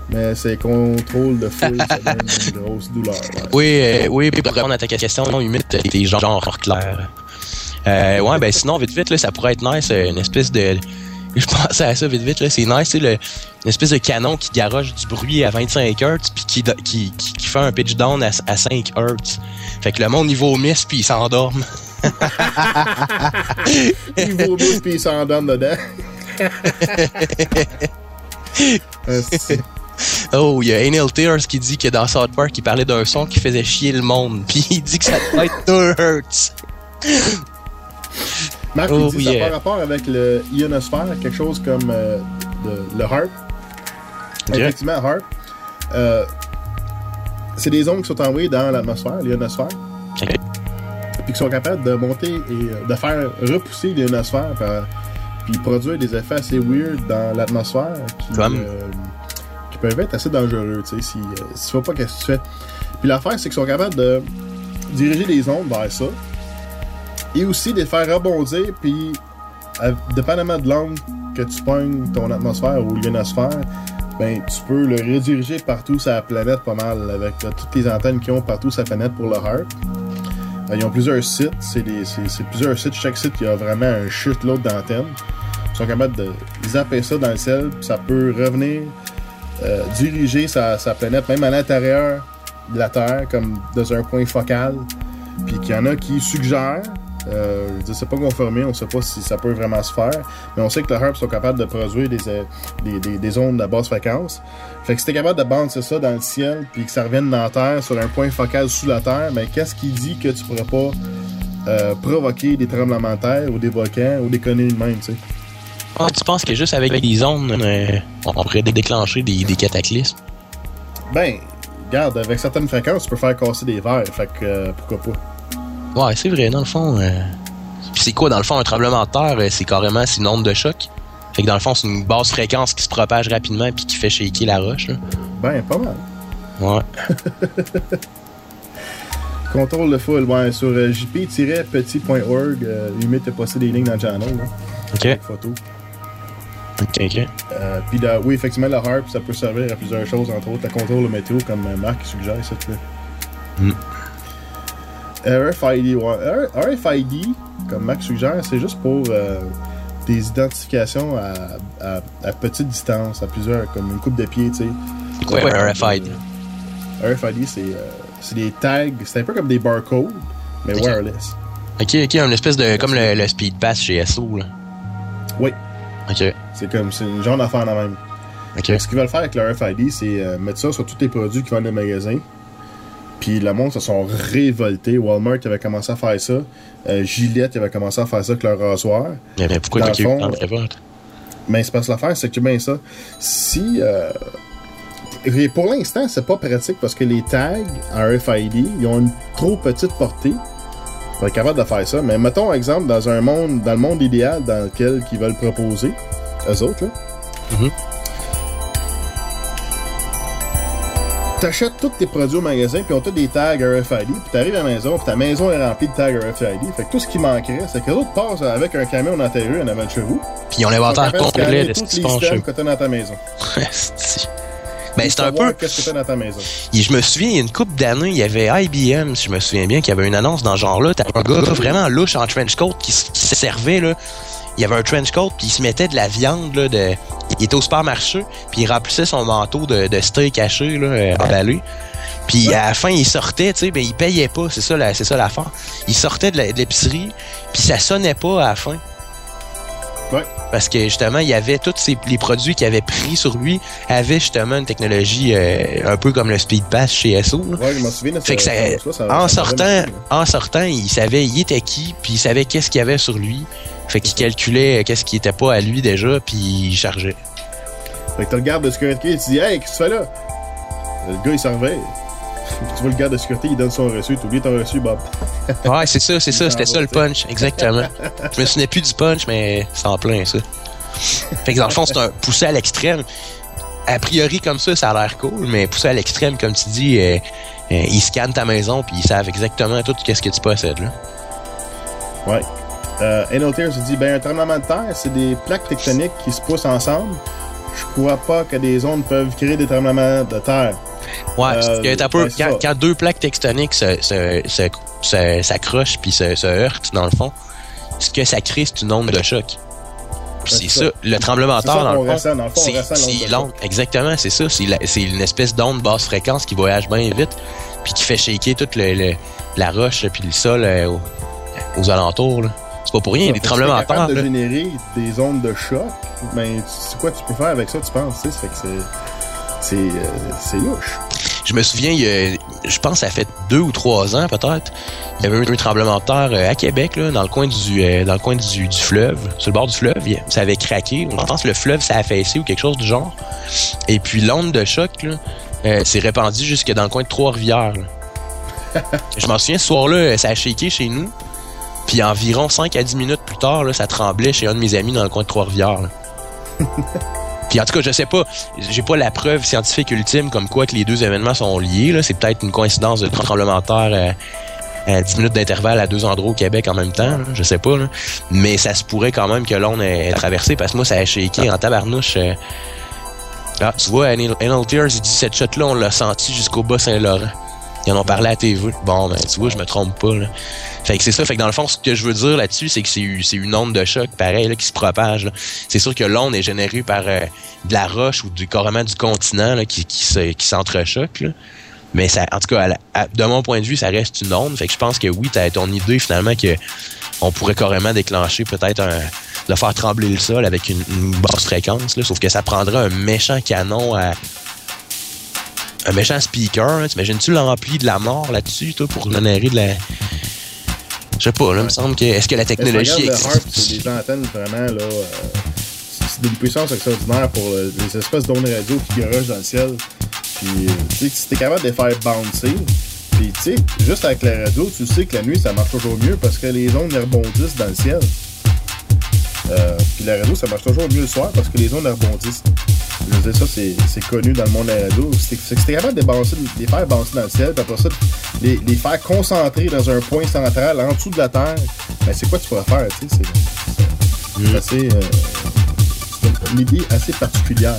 [SPEAKER 1] mais c'est contrôle de foule, ça donne une grosse douleur. ouais.
[SPEAKER 2] Oui, euh, oui, pour répondre à ta question, non, humide, t'es genre clair. Euh, ouais, ben sinon, vite vite, là, ça pourrait être nice, euh, une espèce de. <laughs> Je pensais à ça vite vite, là. C'est nice, c'est le, une espèce de canon qui garoche du bruit à 25 Hz puis qui, qui, qui, qui fait un pitch down à, à 5 Hz. Fait que le monde, il vomisse puis il s'endorme. <laughs>
[SPEAKER 1] Il vomit puis il s'endorme dedans. <laughs> C'est-
[SPEAKER 2] Oh, il y a Anil Tears qui dit que dans South Park, il parlait d'un son qui faisait chier le monde. Puis il dit que ça doit être 2 Hz.
[SPEAKER 1] Marc,
[SPEAKER 2] Oh,
[SPEAKER 1] il dit ça
[SPEAKER 2] yeah.
[SPEAKER 1] par rapport avec le ionosphère, quelque chose comme euh, de- le harp. Effectivement, harp. Euh, c'est des ondes qui sont envoyées dans l'atmosphère, l'ionosphère,
[SPEAKER 2] Ok.
[SPEAKER 1] puis qui sont capables de monter et euh, de faire repousser l'ionosphère, puis produire des effets assez weird dans l'atmosphère qui,
[SPEAKER 2] Comme?
[SPEAKER 1] euh, qui peuvent être assez dangereux, tu sais, si, si tu vois pas qu'est-ce que tu fais. Puis l'affaire, c'est qu'ils sont capables de diriger les ondes vers ça, et aussi de les faire rebondir, puis à- dépendamment de l'angle que tu pognes ton atmosphère ou l'ionosphère, ben tu peux le rediriger partout sur la planète pas mal avec euh, toutes les antennes qu'ils ont partout sur la planète pour le HARP. Euh, ils ont plusieurs sites, c'est plusieurs sites, chaque site il y a vraiment un shitload d'antennes. Ils sont capables de zapper ça dans le ciel, puis ça peut revenir euh, diriger sa, sa planète même à l'intérieur de la Terre comme dans un point focal. Puis qu'il y en a qui suggèrent, euh, je veux dire, c'est pas confirmé, on sait pas si ça peut vraiment se faire, mais on sait que le HARP sont capables de produire des, euh, des, des, des ondes à basse fréquence. Fait que si t'es capable de bouncer ça dans le ciel, puis que ça revienne dans la Terre sur un point focal sous la Terre, mais qu'est-ce qui dit que tu pourrais pas euh, provoquer des tremblements de terre ou des volcans ou des conneries de même, tu sais?
[SPEAKER 2] Ah, tu penses que juste avec des ondes, euh, on pourrait dé- déclencher des, des cataclysmes?
[SPEAKER 1] Ben, regarde, avec certaines fréquences, tu peux faire casser des verres, fait que euh, pourquoi pas?
[SPEAKER 2] Ouais, c'est vrai, dans le fond. euh, Puis c'est quoi, dans le fond, un tremblement de terre? euh, C'est carrément c'est une onde de choc. Fait que dans le fond, c'est une basse fréquence qui se propage rapidement puis qui fait shaker la roche. là.
[SPEAKER 1] Ben, pas mal.
[SPEAKER 2] Ouais. <laughs>
[SPEAKER 1] Contrôle de foule, ouais, sur euh, jp-petit.org, euh, Humit a posté des lignes dans le channel, là,
[SPEAKER 2] OK.
[SPEAKER 1] photos.
[SPEAKER 2] OK, OK.
[SPEAKER 1] Euh, Puis oui, effectivement, le harp, ça peut servir à plusieurs choses, entre autres le contrôle de météo, comme Marc suggère, ça.
[SPEAKER 2] Mm.
[SPEAKER 1] RFID, ouais. RFID, comme Marc suggère, c'est juste pour euh, des identifications à, à, à petite distance, à plusieurs, comme une coupe de pied, tu sais.
[SPEAKER 2] Ouais, RFID.
[SPEAKER 1] RFID, c'est euh, c'est des tags, c'est un peu comme des barcodes, mais wireless.
[SPEAKER 2] OK, OK, une espèce de... comme le, le speed pass chez SO, là.
[SPEAKER 1] Oui.
[SPEAKER 2] OK.
[SPEAKER 1] C'est comme, c'est une genre d'affaire la même.
[SPEAKER 2] OK.
[SPEAKER 1] Ce qu'ils veulent faire avec le RFID, c'est euh, mettre ça sur tous les produits qui vendent dans les magasins. Puis le monde se sont révoltés. Walmart avait commencé à faire ça. Euh, Gillette avait commencé à faire ça avec leur rasoir.
[SPEAKER 2] Mais, mais pourquoi eu
[SPEAKER 1] fond,
[SPEAKER 2] révolte?
[SPEAKER 1] Mais c'est parce que l'affaire, c'est que bien ça. Si. euh, et pour l'instant, c'est pas pratique parce que les tags en RFID, ils ont une trop petite portée pour être capable de faire ça. Mais mettons, exemple, dans un monde, dans le monde idéal dans lequel ils veulent proposer, eux autres, là.
[SPEAKER 2] Mhm.
[SPEAKER 1] T'achètes tous tes produits au magasin, puis on t'a des tags RFID, puis t'arrives à la maison, puis ta maison est remplie de tags RFID. Fait que tout ce qui manquerait, c'est que l'autre passe avec un camion dans ta rue en avant de chez vous.
[SPEAKER 2] Puis ils ont
[SPEAKER 1] Ils sont
[SPEAKER 2] l'inventaire complet de ce qui se
[SPEAKER 1] les
[SPEAKER 2] passe
[SPEAKER 1] systèmes que t'as dans ta maison. <laughs>
[SPEAKER 2] Esti. Ben, c'est un peu.
[SPEAKER 1] Qu'est-ce que t'as dans ta maison.
[SPEAKER 2] Et je me souviens, il y a une couple d'années, il y avait IBM, si je me souviens bien, qui avait une annonce dans ce genre-là. T'avais un gars vraiment louche en trench coat qui, qui se servait, là. Il y avait un trench coat, puis il se mettait de la viande, là, de... Il était au supermarché, puis il remplissait son manteau de, de steak haché, là, euh, emballé. Puis à la fin, il sortait, tu sais, ben il payait pas, c'est ça, la- c'est ça l'affaire. Il sortait de l'épicerie, puis ça sonnait pas à la fin.
[SPEAKER 1] Ouais.
[SPEAKER 2] Parce que justement, il y avait tous ces- les produits qu'il avait pris sur lui avaient justement une technologie euh, un peu comme le Speed Pass chez SO. là.
[SPEAKER 1] Ouais, je m'en souviens
[SPEAKER 2] Fait que ça-
[SPEAKER 1] ça, ça-
[SPEAKER 2] en sortant, en sortant, il savait il était qui, puis il savait qu'est-ce qu'il y avait sur lui. Fait qu'il calculait qu'est-ce qui était pas à lui déjà, puis il chargeait.
[SPEAKER 1] Fait que t'as le garde de sécurité, il te dit Hey, qu'est-ce que tu fais là? Le gars, il s'en réveille. <laughs> tu vois le garde de sécurité, il donne son reçu. T'oublies ton reçu, Bob. <laughs>
[SPEAKER 2] Ouais, c'est ça, c'est ça, c'était ça le
[SPEAKER 1] tu
[SPEAKER 2] punch, exactement. <laughs> Je me souvenais plus du punch, mais c'est en plein ça. Fait que dans le fond, c'est un poussé à l'extrême. A priori, comme ça, ça a l'air cool, mais poussé à l'extrême, comme tu dis, euh, euh, ils scannent ta maison, puis ils savent exactement tout ce que tu possèdes. Là.
[SPEAKER 1] Ouais. Euh, Enoteer se dit Ben, un tremblement de terre, c'est des plaques tectoniques qui se poussent ensemble. Je crois pas que des ondes peuvent créer des tremblements de terre.
[SPEAKER 2] Ouais,
[SPEAKER 1] Euh,
[SPEAKER 2] que t'as peu,
[SPEAKER 1] c'est
[SPEAKER 2] quand, deux plaques tectoniques se, se, se, se- s'accrochent puis se, se heurtent, dans le fond, ce que ça crée, c'est une onde de choc.
[SPEAKER 1] Ouais,
[SPEAKER 2] c'est ça.
[SPEAKER 1] ça.
[SPEAKER 2] Le tremblement de terre, dans le fond, c'est,
[SPEAKER 1] l'onde.
[SPEAKER 2] Exactement, c'est ça. C'est, une espèce d'onde basse fréquence qui voyage bien vite puis qui fait shaker toute le, le- la roche puis le sol euh, aux, aux alentours. Là. C'est pas pour rien, il y a des tremblements
[SPEAKER 1] t'es
[SPEAKER 2] terre.
[SPEAKER 1] de générer des ondes de choc, ben, c'est quoi tu peux faire avec ça, tu penses, sais? Fait que c'est. C'est, euh, c'est louche.
[SPEAKER 2] Je me souviens, il y a- je pense que ça fait deux ou trois ans peut-être, il y avait eu un tremblement de terre euh, à Québec, là, dans le coin du euh, dans le coin du, du fleuve, sur le bord du fleuve, ça avait craqué. Je pense que le fleuve s'est affaissé ou quelque chose du genre. Et puis l'onde de choc euh, s'est répandue jusque dans le coin de Trois-Rivières. <laughs> je m'en souviens, ce soir-là, ça a shaké chez nous. Puis environ 5 à 10 minutes plus tard, là, ça tremblait chez un de mes amis dans le coin de Trois-Rivières. <laughs> Puis en tout cas, je sais pas, j'ai pas la preuve scientifique ultime comme quoi que les deux événements sont liés. C'est peut-être une coïncidence de tremblement de terre à, à 10 minutes d'intervalle à deux endroits au Québec en même temps. là. Je sais pas. là. Mais ça se pourrait quand même que l'onde ait traversé parce que moi, ça a shaké en tabarnouche. euh. Ah, tu vois, Anal Anal Tears, il dit cette shot-là, on l'a senti jusqu'au bas Saint-Laurent. Ils en ont parlé à TV. Bon, ben, tu vois, je me trompe pas. Là. Fait que c'est ça. Fait que dans le fond, ce que je veux dire là-dessus, c'est que c'est une onde de choc, pareil, là, qui se propage. C'est sûr que l'onde est générée par euh, de la roche ou du carrément du continent là, qui, qui, se- qui s'entrechoque. Mais ça, en tout cas, de mon point de vue, ça reste une onde. Fait que je pense que oui, t'as ton idée finalement que on pourrait carrément déclencher peut-être un. de faire trembler le sol avec une, une basse fréquence. Là, sauf que ça prendrait un méchant canon à. Un méchant speaker. hein. T'imagines-tu l'empli de la mort là-dessus, toi, pour générer de la. Je sais pas, là, il me semble que. Est-ce que la
[SPEAKER 1] si
[SPEAKER 2] technologie
[SPEAKER 1] le
[SPEAKER 2] existe?
[SPEAKER 1] harp, c'est des antennes vraiment, là. euh, c'est d'une puissance extraordinaire pour euh, les espèces d'ondes radio qui garochent dans le ciel. Puis, euh, tu sais, si t'es capable de les faire bouncer, puis, tu sais, juste avec la radio, tu sais que la nuit, ça marche toujours mieux parce que les ondes rebondissent dans le ciel. Euh, puis la radio, ça marche toujours mieux le soir parce que les ondes rebondissent. Je veux dire, ça, c'est connu dans le monde radio. C'est que t'es capable de les, bouncer- de les faire bouncer dans le ciel, puis après ça, les, les faire concentrer dans un point central en dessous de la Terre, ben, c'est quoi tu pourrais faire, tu sais? C'est-
[SPEAKER 2] Mm.
[SPEAKER 1] assez. euh, c'est une idée assez particulière.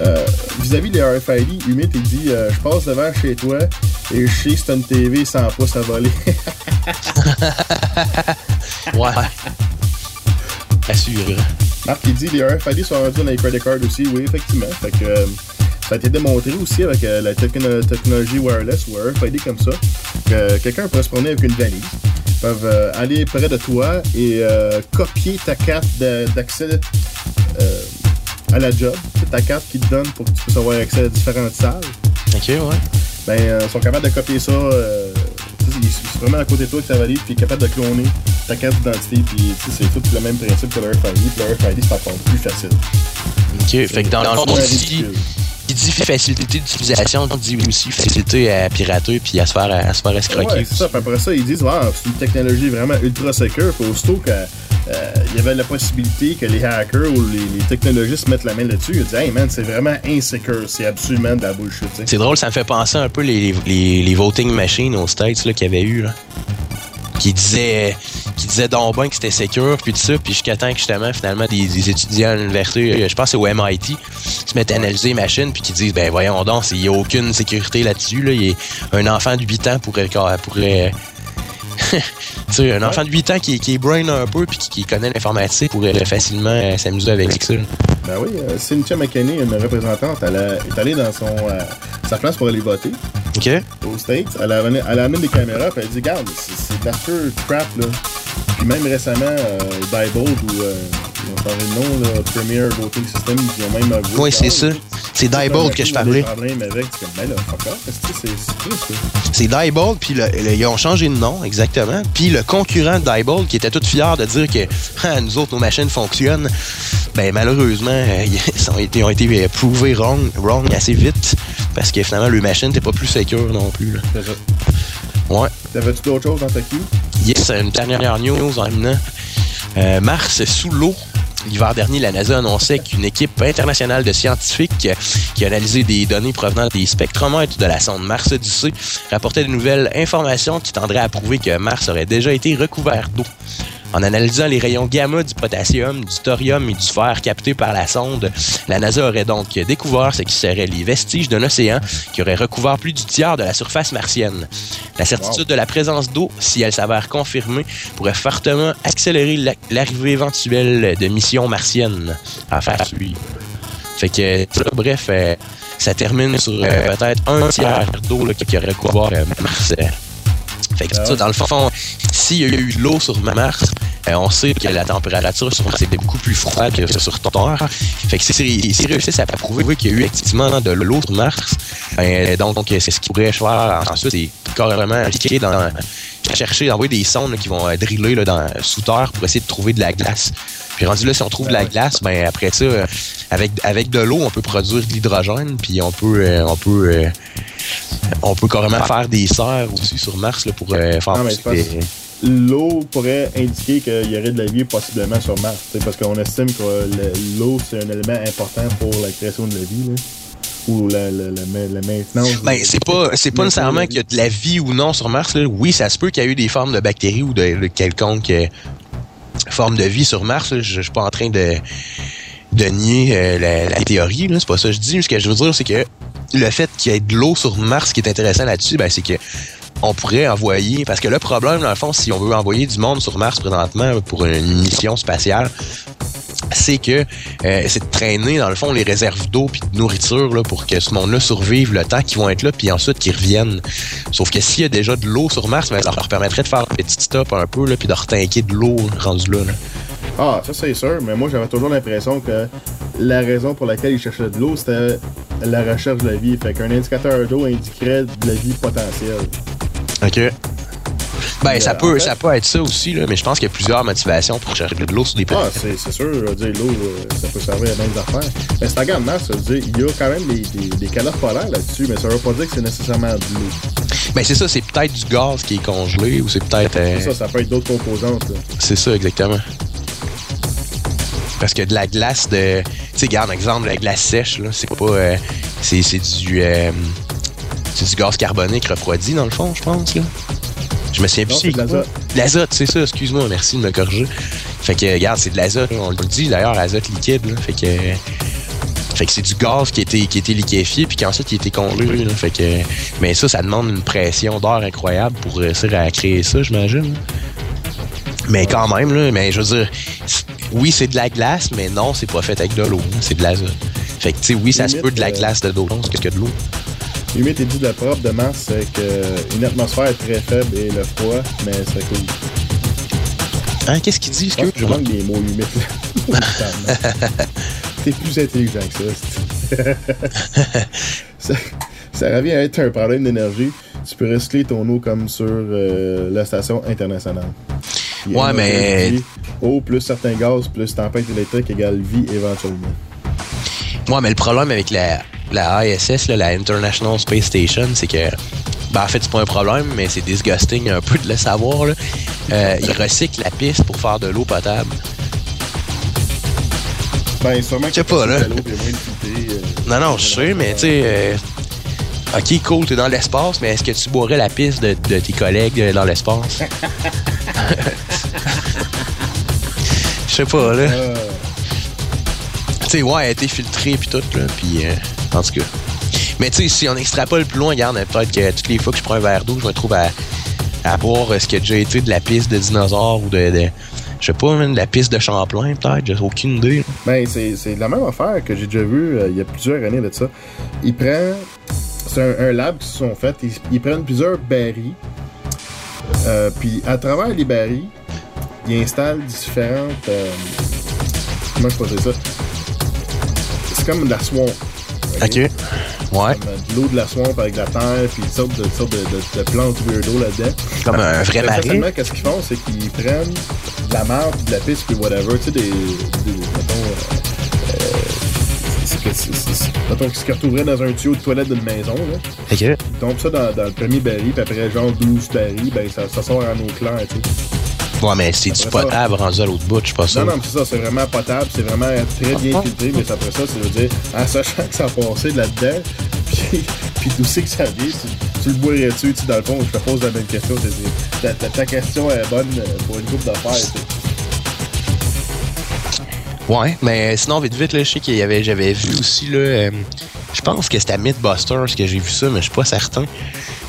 [SPEAKER 1] Euh, Vis-à-vis des RFID, Humit, il dit euh, Je passe devant chez toi et je sais que c'est une TV sans pouces à voler. <laughs>
[SPEAKER 2] Ouais. <laughs> Assuré.
[SPEAKER 1] Marc, il dit les RFID sont rendus dans les credit cards aussi. Oui, effectivement. Fait que, euh, ça a été démontré aussi avec euh, la techno- technologie wireless ou RFID comme ça. Que quelqu'un pourrait se promener avec une valise. Ils peuvent euh, aller près de toi et euh, copier ta carte d'accès euh, à la job. C'est ta carte qui te donne pour que tu puisses avoir accès à différentes salles.
[SPEAKER 2] Ok, ouais.
[SPEAKER 1] Ben, euh, ils sont capables de copier ça. C'est vraiment à côté de toi que ça valide, puis capable de cloner ta carte d'identité, puis c'est tout le même principe que le RFID. Puis le RFID, c'est encore plus facile.
[SPEAKER 2] Ok, fait que dans le fond, si, il dit facilité d'utilisation, il dit aussi facilité à pirater puis à se faire, à se faire escroquer.
[SPEAKER 1] Ouais, c'est ça. Puis après ça, ils disent, c'est une technologie vraiment ultra secure. Puis aussitôt qu'il euh, y avait la possibilité que les hackers ou les, technologistes mettent la main là-dessus, ils disent, hey man, c'est vraiment insecure. C'est absolument de la bullshit.
[SPEAKER 2] C'est drôle, ça me fait penser un peu les, les, les voting machines aux States qu'il y avait eu. Là qui disait qui disait donc bien que c'était secure puis tout ça puis jusqu'à temps que justement finalement des, étudiants à l'université je pense c'est au MIT se mettent à analyser les machines puis qui disent ben voyons donc il n'y a aucune sécurité là-dessus là. Un enfant de 8 ans pourrait pourrait <laughs> tu sais, un enfant de 8 ans qui, qui est brain un peu puis qui, connaît l'informatique pourrait facilement euh, s'amuser avec ça.
[SPEAKER 1] Ben oui, euh, Cynthia McKinney, une représentante, elle est allée dans son, euh, sa place pour aller voter.
[SPEAKER 2] OK.
[SPEAKER 1] Aux States. Elle a, elle a amené des caméras et elle dit Regarde, c'est de la crap là. Puis même récemment, euh, Diebold ou euh, ils ont de nom, là, Premier Voting System, ils ont même avoué.
[SPEAKER 2] Oui, c'est ça. C'est Diebold que je parlais. C'est Diebold, puis ils ont changé de nom, exactement. Puis le concurrent de Diebold, qui était tout fier de dire que <laughs> ah, nous autres, nos machines fonctionnent, ben malheureusement, euh, <laughs> ils, ont été, ont été prouvés wrong, wrong assez vite, parce que finalement, le machine n'était pas plus secure non plus. Ça. Ouais.
[SPEAKER 1] T'avais-tu d'autres choses dans ta queue?
[SPEAKER 2] Yes, une dernière news en euh, Mars sous l'eau. L'hiver dernier, la NASA annonçait qu'une équipe internationale de scientifiques qui a analysé des données provenant des spectromètres de la sonde Mars Odyssey rapportait de nouvelles informations qui tendraient à prouver que Mars aurait déjà été recouvert d'eau. En analysant les rayons gamma du potassium, du thorium et du fer captés par la sonde, la NASA aurait donc découvert ce qui serait les vestiges d'un océan qui aurait recouvert plus du tiers de la surface martienne. La certitude de la présence d'eau, si elle s'avère confirmée, pourrait fortement accélérer l'arrivée éventuelle de missions martiennes à faire suivre. Fait que, bref, euh, ça termine sur euh, peut-être un tiers d'eau qui aurait recouvert euh, Mars. Fait que dans le fond, s'il y a eu de l'eau sur Mars, euh, on sait que la température sur Mars était beaucoup plus froide que sur Terre. Fait que s'ils réussissent à prouver qu'il y a eu effectivement de l'eau sur Mars, ben, donc c'est ce qui pourrait faire ensuite, c'est carrément dans chercher d'envoyer des sondes qui vont euh, driller là, dans, sous terre pour essayer de trouver de la glace. Puis rendu là, si on trouve de la glace, ben après ça, euh, avec, avec de l'eau, on peut produire de l'hydrogène, puis on peut on peut on peut carrément faire des serres aussi sur Mars là, pour faire
[SPEAKER 1] l'eau pourrait indiquer qu'il y aurait de la vie possiblement sur Mars. Parce qu'on estime que l'eau, c'est un élément important pour la création de la vie. Là. Ou la, la, la, maintenance.
[SPEAKER 2] Ben, c'est pas, c'est pas nécessairement qu'il y a de la vie ou non sur Mars. Là. Oui, ça se peut qu'il y ait eu des formes de bactéries ou de, quelconque euh, forme de vie sur Mars. Je, suis pas en train de, de nier euh, la, théorie. C'est pas ça que je dis. Ce que je veux dire, c'est que le fait qu'il y ait de l'eau sur Mars, ce qui est intéressant là-dessus, ben, c'est que on pourrait envoyer, parce que le problème, dans le fond, si on veut envoyer du monde sur Mars présentement pour une mission spatiale, c'est que euh, c'est de traîner dans le fond les réserves d'eau puis de nourriture là, pour que ce monde-là survive le temps qu'ils vont être là puis ensuite qu'ils reviennent. Sauf que s'il y a déjà de l'eau sur Mars, ben, ça leur permettrait de faire un petit stop un peu là, puis de retinquer de l'eau rendu là,
[SPEAKER 1] Ah, ça c'est sûr, mais moi j'avais toujours l'impression que la raison pour laquelle ils cherchaient de l'eau, c'était la recherche de la vie. Fait qu'un indicateur d'eau indiquerait de la vie potentielle.
[SPEAKER 2] OK. Ben, ça peut, ça peut être ça aussi, là, mais je pense qu'il y a plusieurs motivations pour chercher de l'eau sur des
[SPEAKER 1] planètes. Ah, c'est sûr, dire, l'eau, euh, ça peut servir à bien des affaires. Mais c'est regarde Mars, ça veut dire, il y a quand même des, des, des calottes polaires là-dessus, mais ça veut pas dire que c'est nécessairement de l'eau.
[SPEAKER 2] Ben, c'est ça, c'est peut-être du gaz qui est congelé, ou c'est peut-être...
[SPEAKER 1] Euh... C'est ça, ça peut être d'autres composantes,
[SPEAKER 2] C'est ça, exactement. Parce que de la glace de... Tu sais, regarde, exemple, la glace sèche, là, c'est pas... Euh, c'est du... Euh, c'est du gaz carbonique refroidi, dans le fond, je pense. Là. Je me souviens plus.
[SPEAKER 1] C'est de l'azote.
[SPEAKER 2] L'azote, c'est ça, excuse-moi, merci de me corriger. Fait que, regarde, c'est de l'azote, on le dit d'ailleurs, l'azote liquide. Là. Fait que. Fait que c'est du gaz qui a été, qui été liquéfié puis qu'ensuite il a été congelé. Là. Fait que, mais ça, ça demande une pression d'air incroyable pour réussir à créer ça, j'imagine. Mais quand même, là, mais je veux dire, oui, c'est de la glace, mais non, c'est pas fait avec de l'eau. C'est de l'azote. Fait que, tu sais, oui, ça se peut de la euh, glace de l'eau, c'est que de l'eau.
[SPEAKER 1] Limite, il dit de propre de Mars, c'est qu'une atmosphère très faible et le froid, mais c'est cool.
[SPEAKER 2] Hein, qu'est-ce qu'il dit,
[SPEAKER 1] ce que je manque des mots limites. <laughs> T'es plus intelligent que ça. <laughs> ça. Ça revient à être un problème d'énergie. Tu peux recycler ton eau comme sur euh, la station internationale.
[SPEAKER 2] Ouais, mais.
[SPEAKER 1] Eau plus certains gaz plus tempête électrique égale vie éventuellement.
[SPEAKER 2] Ouais, mais le problème avec la, la ISS, là, la International Space Station, c'est que. Ben, en fait, c'est pas un problème, mais c'est disgusting un peu de le savoir. Là. Euh, ils recyclent la piste pour faire de l'eau potable.
[SPEAKER 1] Ben, sûrement
[SPEAKER 2] Je sais pas, là.
[SPEAKER 1] euh,
[SPEAKER 2] Non, non, je sais, mais tu sais. euh, ok, cool, t'es dans l'espace, mais est-ce que tu boirais la piste de, de tes collègues dans l'espace? <laughs> Je sais pas, là.
[SPEAKER 1] euh,
[SPEAKER 2] Tu sais, ouais, elle a été filtrée puis tout, là. Puis, euh, en tout cas. Mais tu sais, si on extrapole plus loin, regarde, peut-être que toutes les fois que je prends un verre d'eau, je me trouve à, boire euh, ce qui a déjà été de la piste de dinosaures ou de. je sais pas, même de la piste de Champlain, peut-être. J'ai aucune idée.
[SPEAKER 1] Ben, c'est la même affaire que j'ai déjà vu euh, il y a plusieurs années de ça. Ils prennent. C'est un, lab qui se sont fait. Ils, prennent plusieurs barils. euh, puis à travers les barils, ils installent différentes. comment je peux dire ça? C'est comme de la swamp.
[SPEAKER 2] Ok. Ouais.
[SPEAKER 1] Euh, de l'eau de la swamp avec de la terre, puis une sorte de, sorte de, de, de plantes weirdo là-dedans.
[SPEAKER 2] Comme un vrai marais.
[SPEAKER 1] Qu'est-ce qu'ils font, c'est qu'ils prennent de la marde, de la piste, puis whatever, tu sais, des. des mettons. Euh, euh, mettons, qu'ils retrouveraient dans un tuyau de toilette d'une maison, là.
[SPEAKER 2] Ok.
[SPEAKER 1] Ils tombent ça dans, dans le premier baril, puis après, genre 12 barils, ben ça, ça sort en eau claire, tu sais.
[SPEAKER 2] Ouais, mais c'est du
[SPEAKER 1] ça-
[SPEAKER 2] potable rendu à l'autre bout, je suis pas sûr.
[SPEAKER 1] Non, non, mais c'est ça, c'est vraiment potable, c'est vraiment très bien filtré, mais après ça, ça veut dire, en sachant que ça a passé de là-dedans, <laughs> puis, puis d'où c'est que ça vient, tu, tu le boirais-tu, tu dans le fond, je te pose la même question, c'est- ta, ta, ta question est bonne euh, pour une coupe d'affaires.
[SPEAKER 2] Ouais, mais sinon, vite vite, là, je sais qu'il y avait, j'avais vu aussi, là, euh, je pense que c'était à Mythbusters que j'ai vu ça, mais je suis pas certain.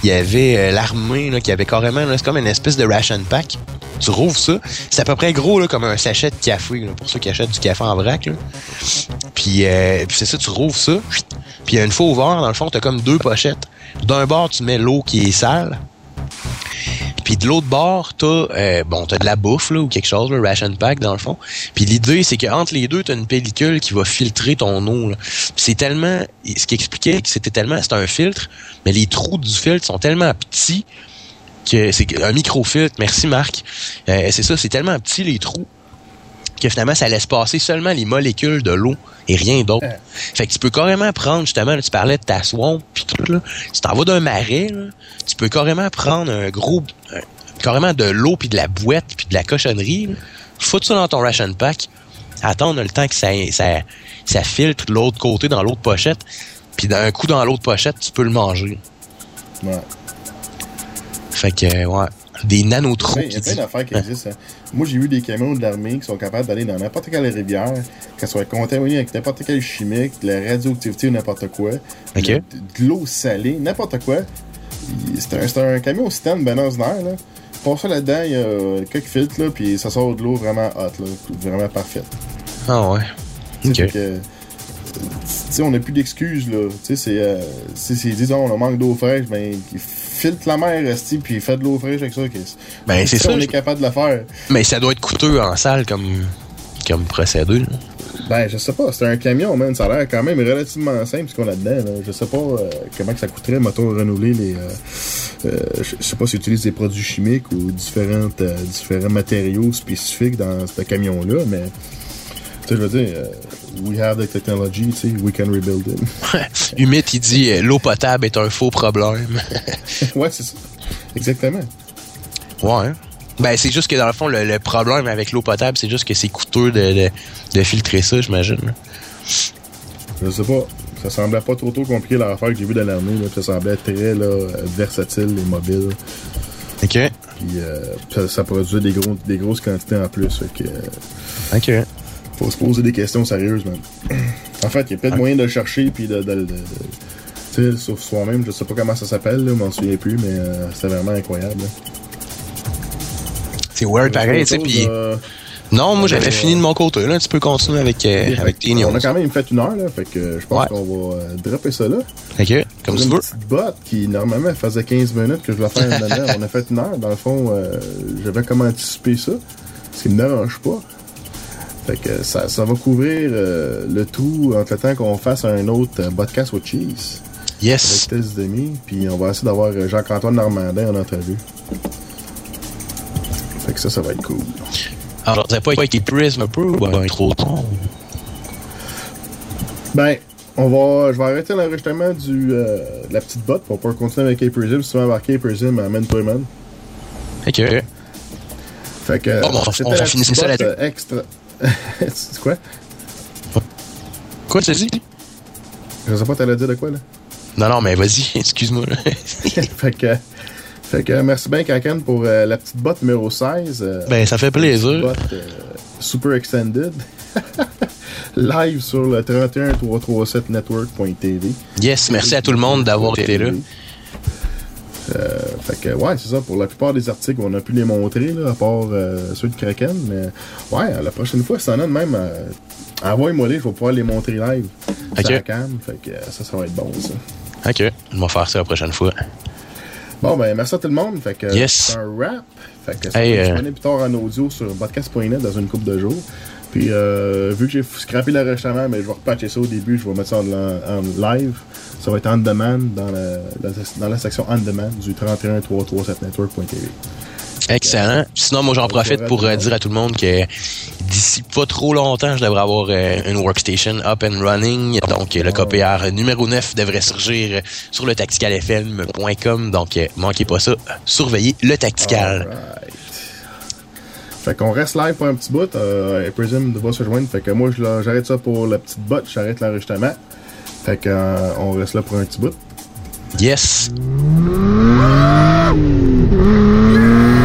[SPEAKER 2] Il y avait euh, l'armée, là, qui avait carrément, là, c'est comme une espèce de ration pack. Tu rouvres ça, c'est à peu près gros, comme un sachet de café, pour ceux qui achètent du café en vrac, là. Puis, euh, puis c'est ça, tu rouvres ça, puis une fois ouvert, dans le fond, t'as comme deux pochettes. D'un bord, tu mets l'eau qui est sale, puis de l'autre bord, t'as euh, bon, de la bouffe là, ou quelque chose, le ration pack dans le fond. Puis l'idée, c'est qu'entre les deux, t'as une pellicule qui va filtrer ton eau. c'est tellement, ce qui expliquait que c'était tellement, c'est un filtre, mais les trous du filtre sont tellement petits que c'est un microfiltre. Merci Marc. Euh, c'est ça, c'est tellement petit les trous que finalement ça laisse passer seulement les molécules de l'eau et rien d'autre. Fait que tu peux carrément prendre justement, là, tu parlais de ta swamp puis tout là, tu t'en vas d'un marais, là, tu peux carrément prendre un gros un- carrément de l'eau puis de la boîte puis de la cochonnerie, là, foutre ça dans ton ration pack, attendre le temps que ça ça, ça filtre de l'autre côté dans l'autre pochette, puis d'un coup dans l'autre pochette, tu peux le manger.
[SPEAKER 1] Ouais.
[SPEAKER 2] Fait que euh, ouais, des nanotrous
[SPEAKER 1] Il y a plein d'affaires qui existent. hein. Moi, j'ai vu des camions de l'armée qui sont capables d'aller dans n'importe quelle rivière, qu'elle soit contaminée avec n'importe quelle chimique, de la radioactivité ou n'importe quoi,
[SPEAKER 2] Ok.
[SPEAKER 1] de, de l'eau salée, n'importe quoi. C'est un, un camion citerne ben ordinaire, là. Pour ça là-dedans, il y a quelques filtres, là, puis ça sort de l'eau vraiment hot, là, vraiment parfaite.
[SPEAKER 2] Ah ouais.
[SPEAKER 1] Tu sais,
[SPEAKER 2] Ok.
[SPEAKER 1] fait que, euh, tu sais, on n'a plus d'excuses, là. Tu sais, c'est. Euh, si oh, on manque d'eau fraîche, ben, filtre la mer, esti, puis fait de l'eau fraîche avec ça.
[SPEAKER 2] Ben, c'est ça,
[SPEAKER 1] On
[SPEAKER 2] je-
[SPEAKER 1] est capable de le faire.
[SPEAKER 2] Mais ça doit être coûteux en salle comme comme procédé. là.
[SPEAKER 1] Ben, je sais pas, c'est un camion, man. Ça a l'air quand même relativement simple ce qu'on a dedans. Là. Je sais pas euh, comment que ça coûterait, mettons, renouveler les. Euh, euh, je je sais pas s'ils utilisent des produits chimiques ou différentes, euh, différents matériaux spécifiques dans ce camion-là, mais. Tu sais, je veux dire, euh, we have the technology, tu sais, we can rebuild it. <laughs>
[SPEAKER 2] Humit, il dit euh, l'eau potable est un faux problème. <laughs>
[SPEAKER 1] ouais, c'est ça. Exactement.
[SPEAKER 2] ouais. Ben, c'est juste que dans le fond, le, le problème avec l'eau potable, c'est juste que c'est coûteux de, de, de filtrer ça, j'imagine.
[SPEAKER 1] Je sais pas. Ça semblait pas trop trop compliqué l'affaire que j'ai vu dans l'armée. Ça semblait très là, versatile et mobile.
[SPEAKER 2] OK.
[SPEAKER 1] Puis euh, ça, ça produisait des, gros, des grosses quantités en plus. Fait que, euh,
[SPEAKER 2] OK.
[SPEAKER 1] Faut se poser des questions sérieuses, man. <clears throat> en fait, il y a peut-être moyen de le chercher puis de, de, de- de- tu sais, sur soi-même. Je sais pas comment ça s'appelle, là, je m'en souviens plus, mais euh, c'était vraiment incroyable.
[SPEAKER 2] C'est weird pareil, tu sais. Puis
[SPEAKER 1] euh,
[SPEAKER 2] non, moi j'avais
[SPEAKER 1] euh,
[SPEAKER 2] fini de mon côté. Là, tu peux continuer avec, euh, avec tes news.
[SPEAKER 1] on a quand même fait une heure, là, fait que je pense
[SPEAKER 2] Ouais.
[SPEAKER 1] qu'on va euh, dropper ça là.
[SPEAKER 2] OK. Comme tu
[SPEAKER 1] une
[SPEAKER 2] veux.
[SPEAKER 1] petite botte qui normalement faisait 15 minutes que je voulais faire une demi-heure. <laughs> On a fait une heure. Dans le fond, euh, j'avais comme anticipé ça. Ce qui me dérange pas. Fait que ça, ça va couvrir euh, le tout entre le temps qu'on fasse un autre euh, podcast with cheese.
[SPEAKER 2] Yes.
[SPEAKER 1] Avec Tess Demi. Puis on va essayer d'avoir euh, Jacques-Antoine Normandin en entrevue. Fait que ça, ça va être cool.
[SPEAKER 2] Alors, ça pas avec Prism un peu ou ben, trop?
[SPEAKER 1] Ben, on va, je vais arrêter l'enregistrement du, euh, de la petite botte pour pouvoir continuer avec Caperism. Si tu veux embarquer Caperism à Man.
[SPEAKER 2] Ok.
[SPEAKER 1] Fait que.
[SPEAKER 2] Bon, bon, on- finissait
[SPEAKER 1] petite
[SPEAKER 2] ça là-dessus.
[SPEAKER 1] euh, extra. <laughs> C'est quoi?
[SPEAKER 2] Quoi, tu dit?
[SPEAKER 1] Je sais pas, t'allais dire de quoi, là?
[SPEAKER 2] Non, non, mais vas-y, <laughs> excuse-moi. <laughs>
[SPEAKER 1] fait que. Fait que merci bien, Kaken, pour euh, la petite botte numéro 16. euh,
[SPEAKER 2] ben, ça fait plaisir.
[SPEAKER 1] botte euh, super extended. Live sur le 31337network.tv.
[SPEAKER 2] Yes, merci à tout le monde d'avoir été là.
[SPEAKER 1] Euh, fait que, ouais, c'est ça. Pour la plupart des articles, on a pu les montrer, là, à part euh, ceux de Kraken. Mais, ouais, la prochaine fois, si t'en as de même, euh, envoie-moi les, je vais pouvoir les montrer live.
[SPEAKER 2] Ok.
[SPEAKER 1] sur la cam. Fait que, ça, ça va être bon, ça.
[SPEAKER 2] Ok, on va faire ça la prochaine fois.
[SPEAKER 1] Bon, ben, merci à tout le monde. Fait que,
[SPEAKER 2] Yes.
[SPEAKER 1] c'est un rap. Fait que, ça
[SPEAKER 2] Hey,
[SPEAKER 1] va
[SPEAKER 2] euh,
[SPEAKER 1] plus tard en audio sur podcast.net dans une couple de jours. Puis, vu que j'ai scrappé l'enregistrement, mais je vais repatcher ça au début. Je vais mettre ça en, en live. Ça va être on demand dans la, dans la- dans la section on demand du 31337network.tv.
[SPEAKER 2] Excellent. Sinon, moi, j'en profite pour euh, dire à tout le monde que d'ici pas trop longtemps, je devrais avoir euh, une workstation up and running. Donc, le KPR numéro 9 devrait surgir sur le tacticalfm.com. Donc, euh, manquez pas ça. Surveillez le tactical.
[SPEAKER 1] Alright. Fait qu'on reste live pour un petit bout. Euh, Prism va se joindre. Fait que moi, j'arrête ça pour la petite botte. J'arrête l'enregistrement. Fait que, euh, on reste là pour un petit bout.
[SPEAKER 2] Yes.
[SPEAKER 3] Thank